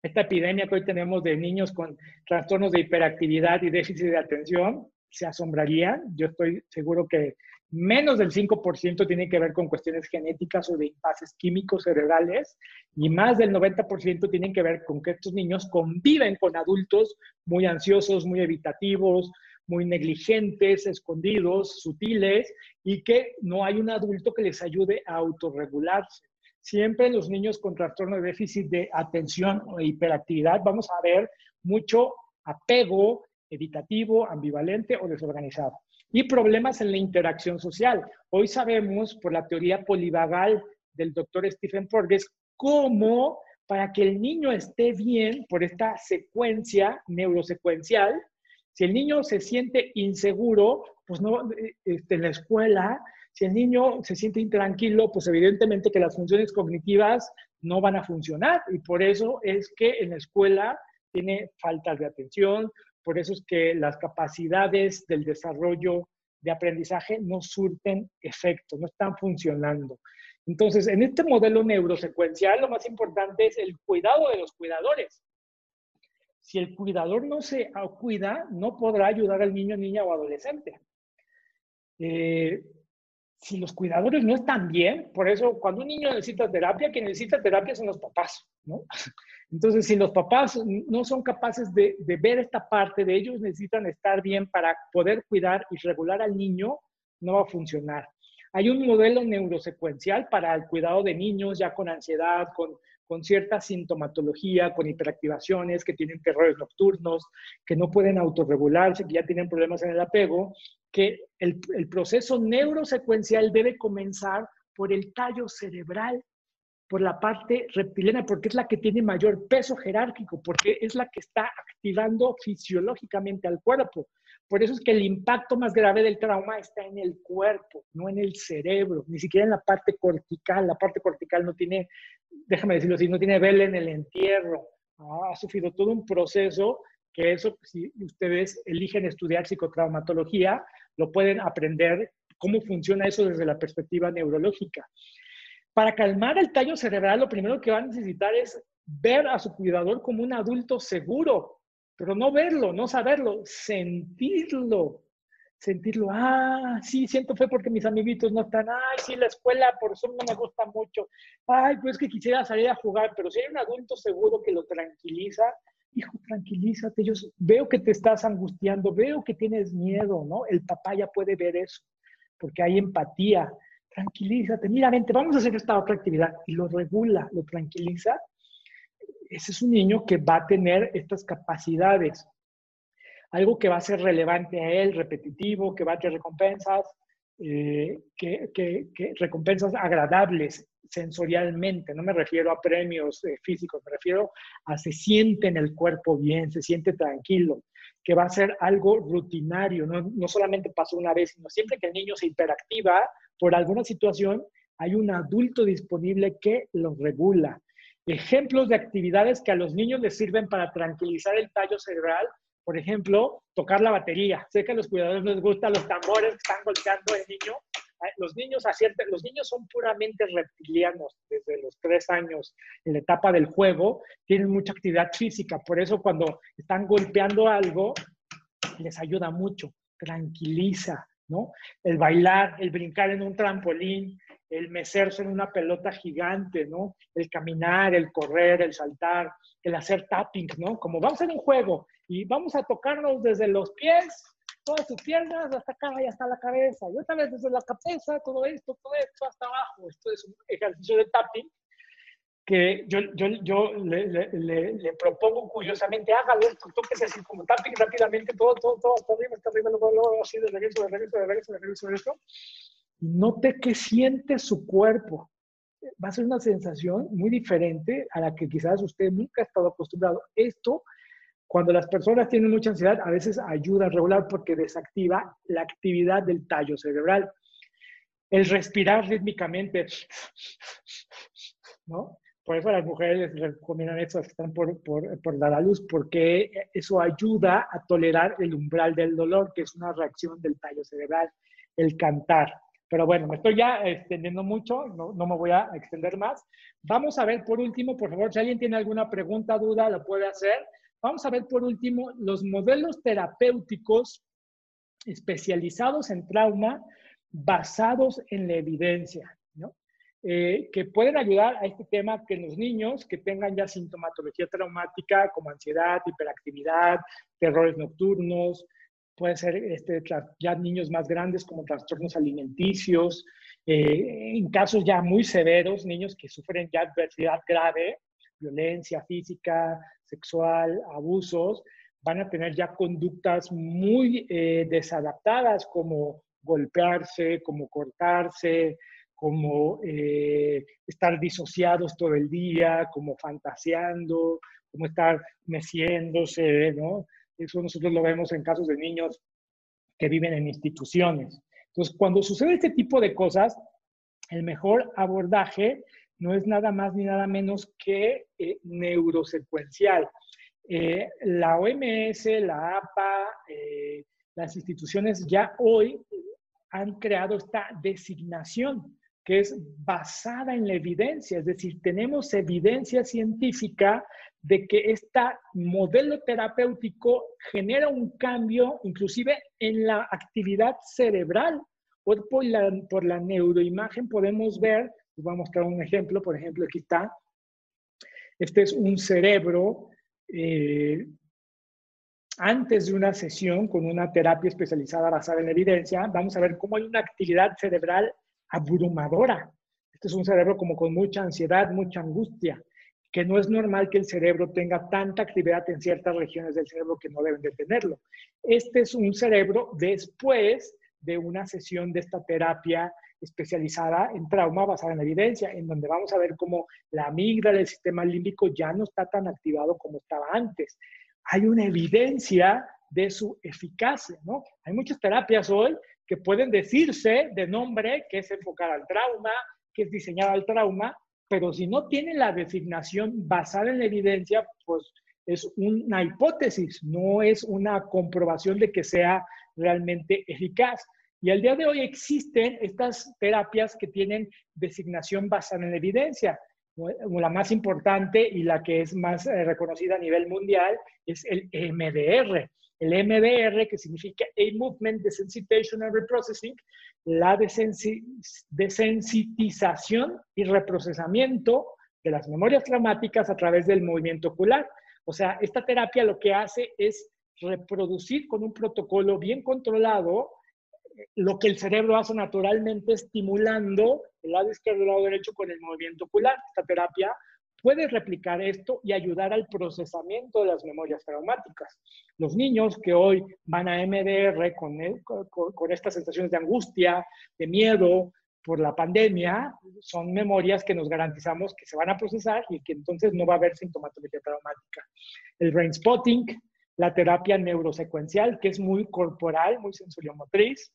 Esta epidemia que hoy tenemos de niños con trastornos de hiperactividad y déficit de atención, se asombrarían. Yo estoy seguro que menos del 5% tiene que ver con cuestiones genéticas o de impases químicos cerebrales y más del 90% tienen que ver con que estos niños conviven con adultos muy ansiosos, muy evitativos, muy negligentes, escondidos, sutiles y que no hay un adulto que les ayude a autorregularse. Siempre los niños con trastorno de déficit de atención o hiperactividad vamos a ver mucho apego evitativo, ambivalente o desorganizado y problemas en la interacción social. Hoy sabemos por la teoría polivagal del doctor Stephen Porges cómo para que el niño esté bien por esta secuencia neurosecuencial, si el niño se siente inseguro, pues no, este, en la escuela, si el niño se siente intranquilo, pues evidentemente que las funciones cognitivas no van a funcionar y por eso es que en la escuela tiene faltas de atención, por eso es que las capacidades del desarrollo de aprendizaje no surten efecto, no están funcionando. Entonces, en este modelo neurosecuencial, lo más importante es el cuidado de los cuidadores. Si el cuidador no se cuida, no podrá ayudar al niño, niña o adolescente. Eh, si los cuidadores no están bien, por eso cuando un niño necesita terapia, quien necesita terapia son los papás, ¿no? (laughs) Entonces, si los papás no son capaces de, de, ver esta parte de ellos, necesitan estar bien para poder cuidar y regular al niño, no va a funcionar. Hay un modelo neurosecuencial para el cuidado de niños ya con ansiedad, con, con cierta sintomatología, con hiperactivaciones, que tienen terrores nocturnos, que no pueden autorregularse, que ya tienen problemas en el apego, que el, proceso neurosecuencial debe comenzar por el tallo cerebral, por la parte reptiliana, porque es la que tiene mayor peso jerárquico, porque es la que está activando fisiológicamente al cuerpo. Por eso es que el impacto más grave del trauma está en el cuerpo, no en el cerebro, ni siquiera en la parte cortical. La parte cortical no tiene, déjame decirlo así, no tiene vela en el entierro. Ah, ha sufrido todo un proceso que eso, si ustedes eligen estudiar psicotraumatología, lo pueden aprender cómo funciona eso desde la perspectiva neurológica. Para calmar el tallo cerebral, lo primero que va a necesitar es ver a su cuidador como un adulto seguro, pero no verlo, no saberlo, sentirlo. Sentirlo, ah, sí, siento fe porque mis amiguitos no están, ay, sí, la escuela por eso no me gusta mucho, ay, pues que quisiera salir a jugar, pero si hay un adulto seguro que lo tranquiliza, hijo, tranquilízate, yo veo que te estás angustiando, veo que tienes miedo, ¿no? El papá ya puede ver eso, porque hay empatía. Tranquilízate, mira, vente, vamos a hacer esta otra actividad. Y lo regula, lo tranquiliza. Ese es un niño que va a tener estas capacidades. Algo que va a ser relevante a él, repetitivo, que va a tener recompensas, eh, que, que recompensas agradables, sensorialmente, no me refiero a premios eh, físicos, me refiero a se siente en el cuerpo bien, se siente tranquilo, que va a ser algo rutinario, no, no solamente pasó una vez, sino siempre que el niño se hiperactiva por alguna situación, hay un adulto disponible que lo regula. Ejemplos de actividades que a los niños les sirven para tranquilizar el tallo cerebral, por ejemplo, tocar la batería. Sé que a los cuidadores les gustan los tambores que están golpeando el niño, los niños los niños son puramente reptilianos desde los tres años en la etapa del juego, tienen mucha actividad física, por eso cuando están golpeando algo, les ayuda mucho, tranquiliza, ¿no? El bailar, el brincar en un trampolín, el mecerse en una pelota gigante, ¿no? El caminar, el correr, el saltar, el hacer tapping, ¿no? Como vamos en un juego y vamos a tocarnos desde los pies todas tus piernas hasta acá y hasta la cabeza. Y otra vez desde la cabeza, todo esto, todo esto hasta abajo. Esto es un ejercicio de tapping que yo, yo, yo le, le, le, propongo curiosamente, hágalo, tóquese así como tapping rápidamente, todo, todo, todo, hasta arriba, hasta arriba, luego, luego así de regreso, de regreso, de regreso, de regreso, de regreso. Y note que siente su cuerpo. Va a ser una sensación muy diferente a la que quizás usted nunca ha estado acostumbrado. Esto cuando las personas tienen mucha ansiedad, a veces ayuda a regular porque desactiva la actividad del tallo cerebral. El respirar rítmicamente, ¿no? Por eso las mujeres les recomiendan eso, que están por, por dar a luz, porque eso ayuda a tolerar el umbral del dolor, que es una reacción del tallo cerebral, el cantar. Pero bueno, me estoy ya extendiendo mucho, no, no, me voy a extender más. Vamos a ver por último, por favor, si alguien tiene alguna pregunta, duda, lo puede hacer. Vamos a ver por último los modelos terapéuticos especializados en trauma basados en la evidencia, ¿no? Eh, que pueden ayudar a este tema que los niños que tengan ya sintomatología traumática como ansiedad, hiperactividad, terrores nocturnos, pueden ser este, ya niños más grandes como trastornos alimenticios, eh, en casos ya muy severos, niños que sufren ya adversidad grave, violencia física, sexual, abusos, van a tener ya conductas muy eh, desadaptadas como golpearse, como cortarse, como eh, estar disociados todo el día, como fantaseando, como estar meciéndose, ¿no? Eso nosotros lo vemos en casos de niños que viven en instituciones. Entonces, cuando sucede este tipo de cosas, el mejor abordaje no es nada más ni nada menos que eh, neurosecuencial. Eh, la OMS, la APA, eh, las instituciones ya hoy han creado esta designación que es basada en la evidencia, es decir, tenemos evidencia científica de que este modelo terapéutico genera un cambio inclusive en la actividad cerebral. Por, por, la, por la neuroimagen podemos ver, les voy a mostrar un ejemplo, por ejemplo, aquí está, este es un cerebro eh, antes de una sesión con una terapia especializada basada en evidencia, vamos a ver cómo hay una actividad cerebral abrumadora. Este es un cerebro como con mucha ansiedad, mucha angustia, que no es normal que el cerebro tenga tanta actividad en ciertas regiones del cerebro que no deben de tenerlo. Este es un cerebro después de una sesión de esta terapia especializada en trauma basada en evidencia, en donde vamos a ver cómo la amígdala del sistema límbico ya no está tan activado como estaba antes. Hay una evidencia de su eficacia, ¿no? Hay muchas terapias hoy que pueden decirse de nombre que es enfocar al trauma, que es diseñada al trauma, pero si no tiene la designación basada en la evidencia, pues es una hipótesis, no es una comprobación de que sea realmente eficaz. Y al día de hoy existen estas terapias que tienen designación basada en evidencia. La más importante y la que es más eh, reconocida a nivel mundial es el MDR. El MDR, que significa A Movement Desensitization and Reprocessing, la desensitización y reprocesamiento de las memorias traumáticas a través del movimiento ocular. O sea, esta terapia lo que hace es reproducir con un protocolo bien controlado lo que el cerebro hace naturalmente estimulando el lado izquierdo y el lado derecho con el movimiento ocular. Esta terapia puede replicar esto y ayudar al procesamiento de las memorias traumáticas. Los niños que hoy van a MDR con, con, estas sensaciones de angustia, de miedo por la pandemia, son memorias que nos garantizamos que se van a procesar y que entonces no va a haber sintomatología traumática. El brain spotting, la terapia neurosecuencial, que es muy corporal, muy sensoriomotriz,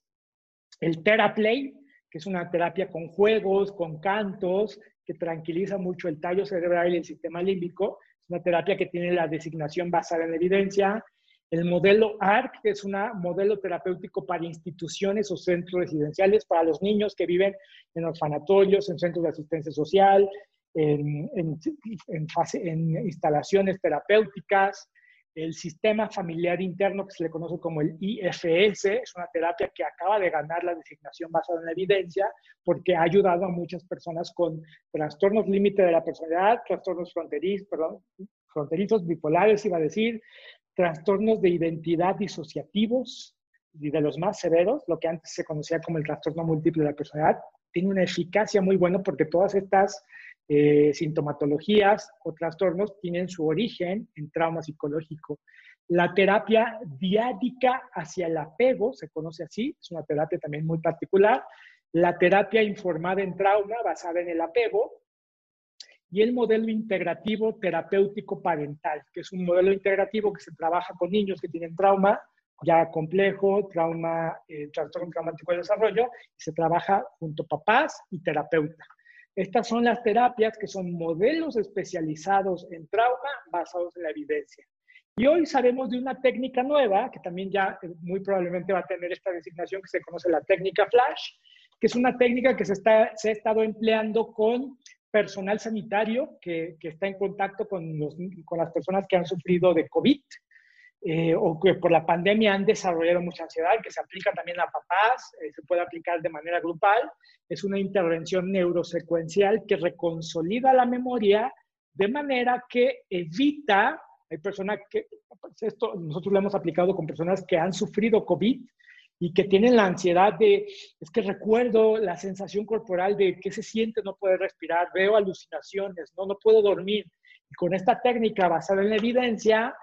el TeraPlay, que es una terapia con juegos, con cantos, que tranquiliza mucho el tallo cerebral y el sistema límbico. Es una terapia que tiene la designación basada en evidencia. El modelo ARC, que es un modelo terapéutico para instituciones o centros residenciales para los niños que viven en orfanatorios, en centros de asistencia social, en, en instalaciones terapéuticas el sistema familiar interno que se le conoce como el IFS, es una terapia que acaba de ganar la designación basada en la evidencia porque ha ayudado a muchas personas con trastornos límite de la personalidad, trastornos fronterizos, perdón, fronterizos bipolares, iba a decir, trastornos de identidad disociativos y de los más severos, lo que antes se conocía como el trastorno múltiple de la personalidad, tiene una eficacia muy buena porque todas estas eh, sintomatologías o trastornos tienen su origen en trauma psicológico. La terapia diádica hacia el apego, se conoce así, es una terapia también muy particular. La terapia informada en trauma, basada en el apego. Y el modelo integrativo terapéutico parental, que es un modelo integrativo que se trabaja con niños que tienen trauma ya complejo, trauma, eh, trastorno traumático de desarrollo, y se trabaja junto a papás y terapeuta. Estas son las terapias que son modelos especializados en trauma basados en la evidencia. Y hoy sabemos de una técnica nueva que también ya eh, muy probablemente va a tener esta designación que se conoce la técnica Flash, que es una técnica que se, está, se ha estado empleando con personal sanitario que, que está en contacto con, los, con las personas que han sufrido de COVID eh, o que por la pandemia han desarrollado mucha ansiedad, que se aplica también a papás, eh, se puede aplicar de manera grupal. Es una intervención neurosecuencial que reconsolida la memoria de manera que evita, hay personas que, pues esto nosotros lo hemos aplicado con personas que han sufrido COVID y que tienen la ansiedad de, es que recuerdo la sensación corporal de que se siente no poder respirar, veo alucinaciones, no, no puedo dormir. Y con esta técnica basada en la evidencia,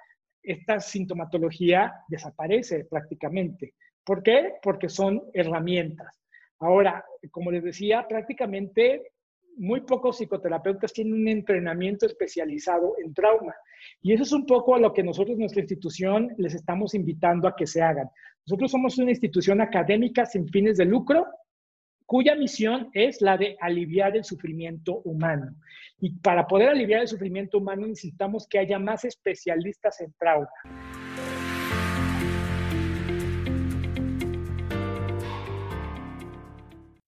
esta sintomatología desaparece prácticamente. ¿Por qué? Porque son herramientas. Ahora, como les decía, prácticamente muy pocos psicoterapeutas tienen un entrenamiento especializado en trauma. Y eso es un poco a lo que nosotros, nuestra institución, les estamos invitando a que se hagan. Nosotros somos una institución académica sin fines de lucro, cuya misión es la de aliviar el sufrimiento humano. Y para poder aliviar el sufrimiento humano necesitamos que haya más especialistas en trauma.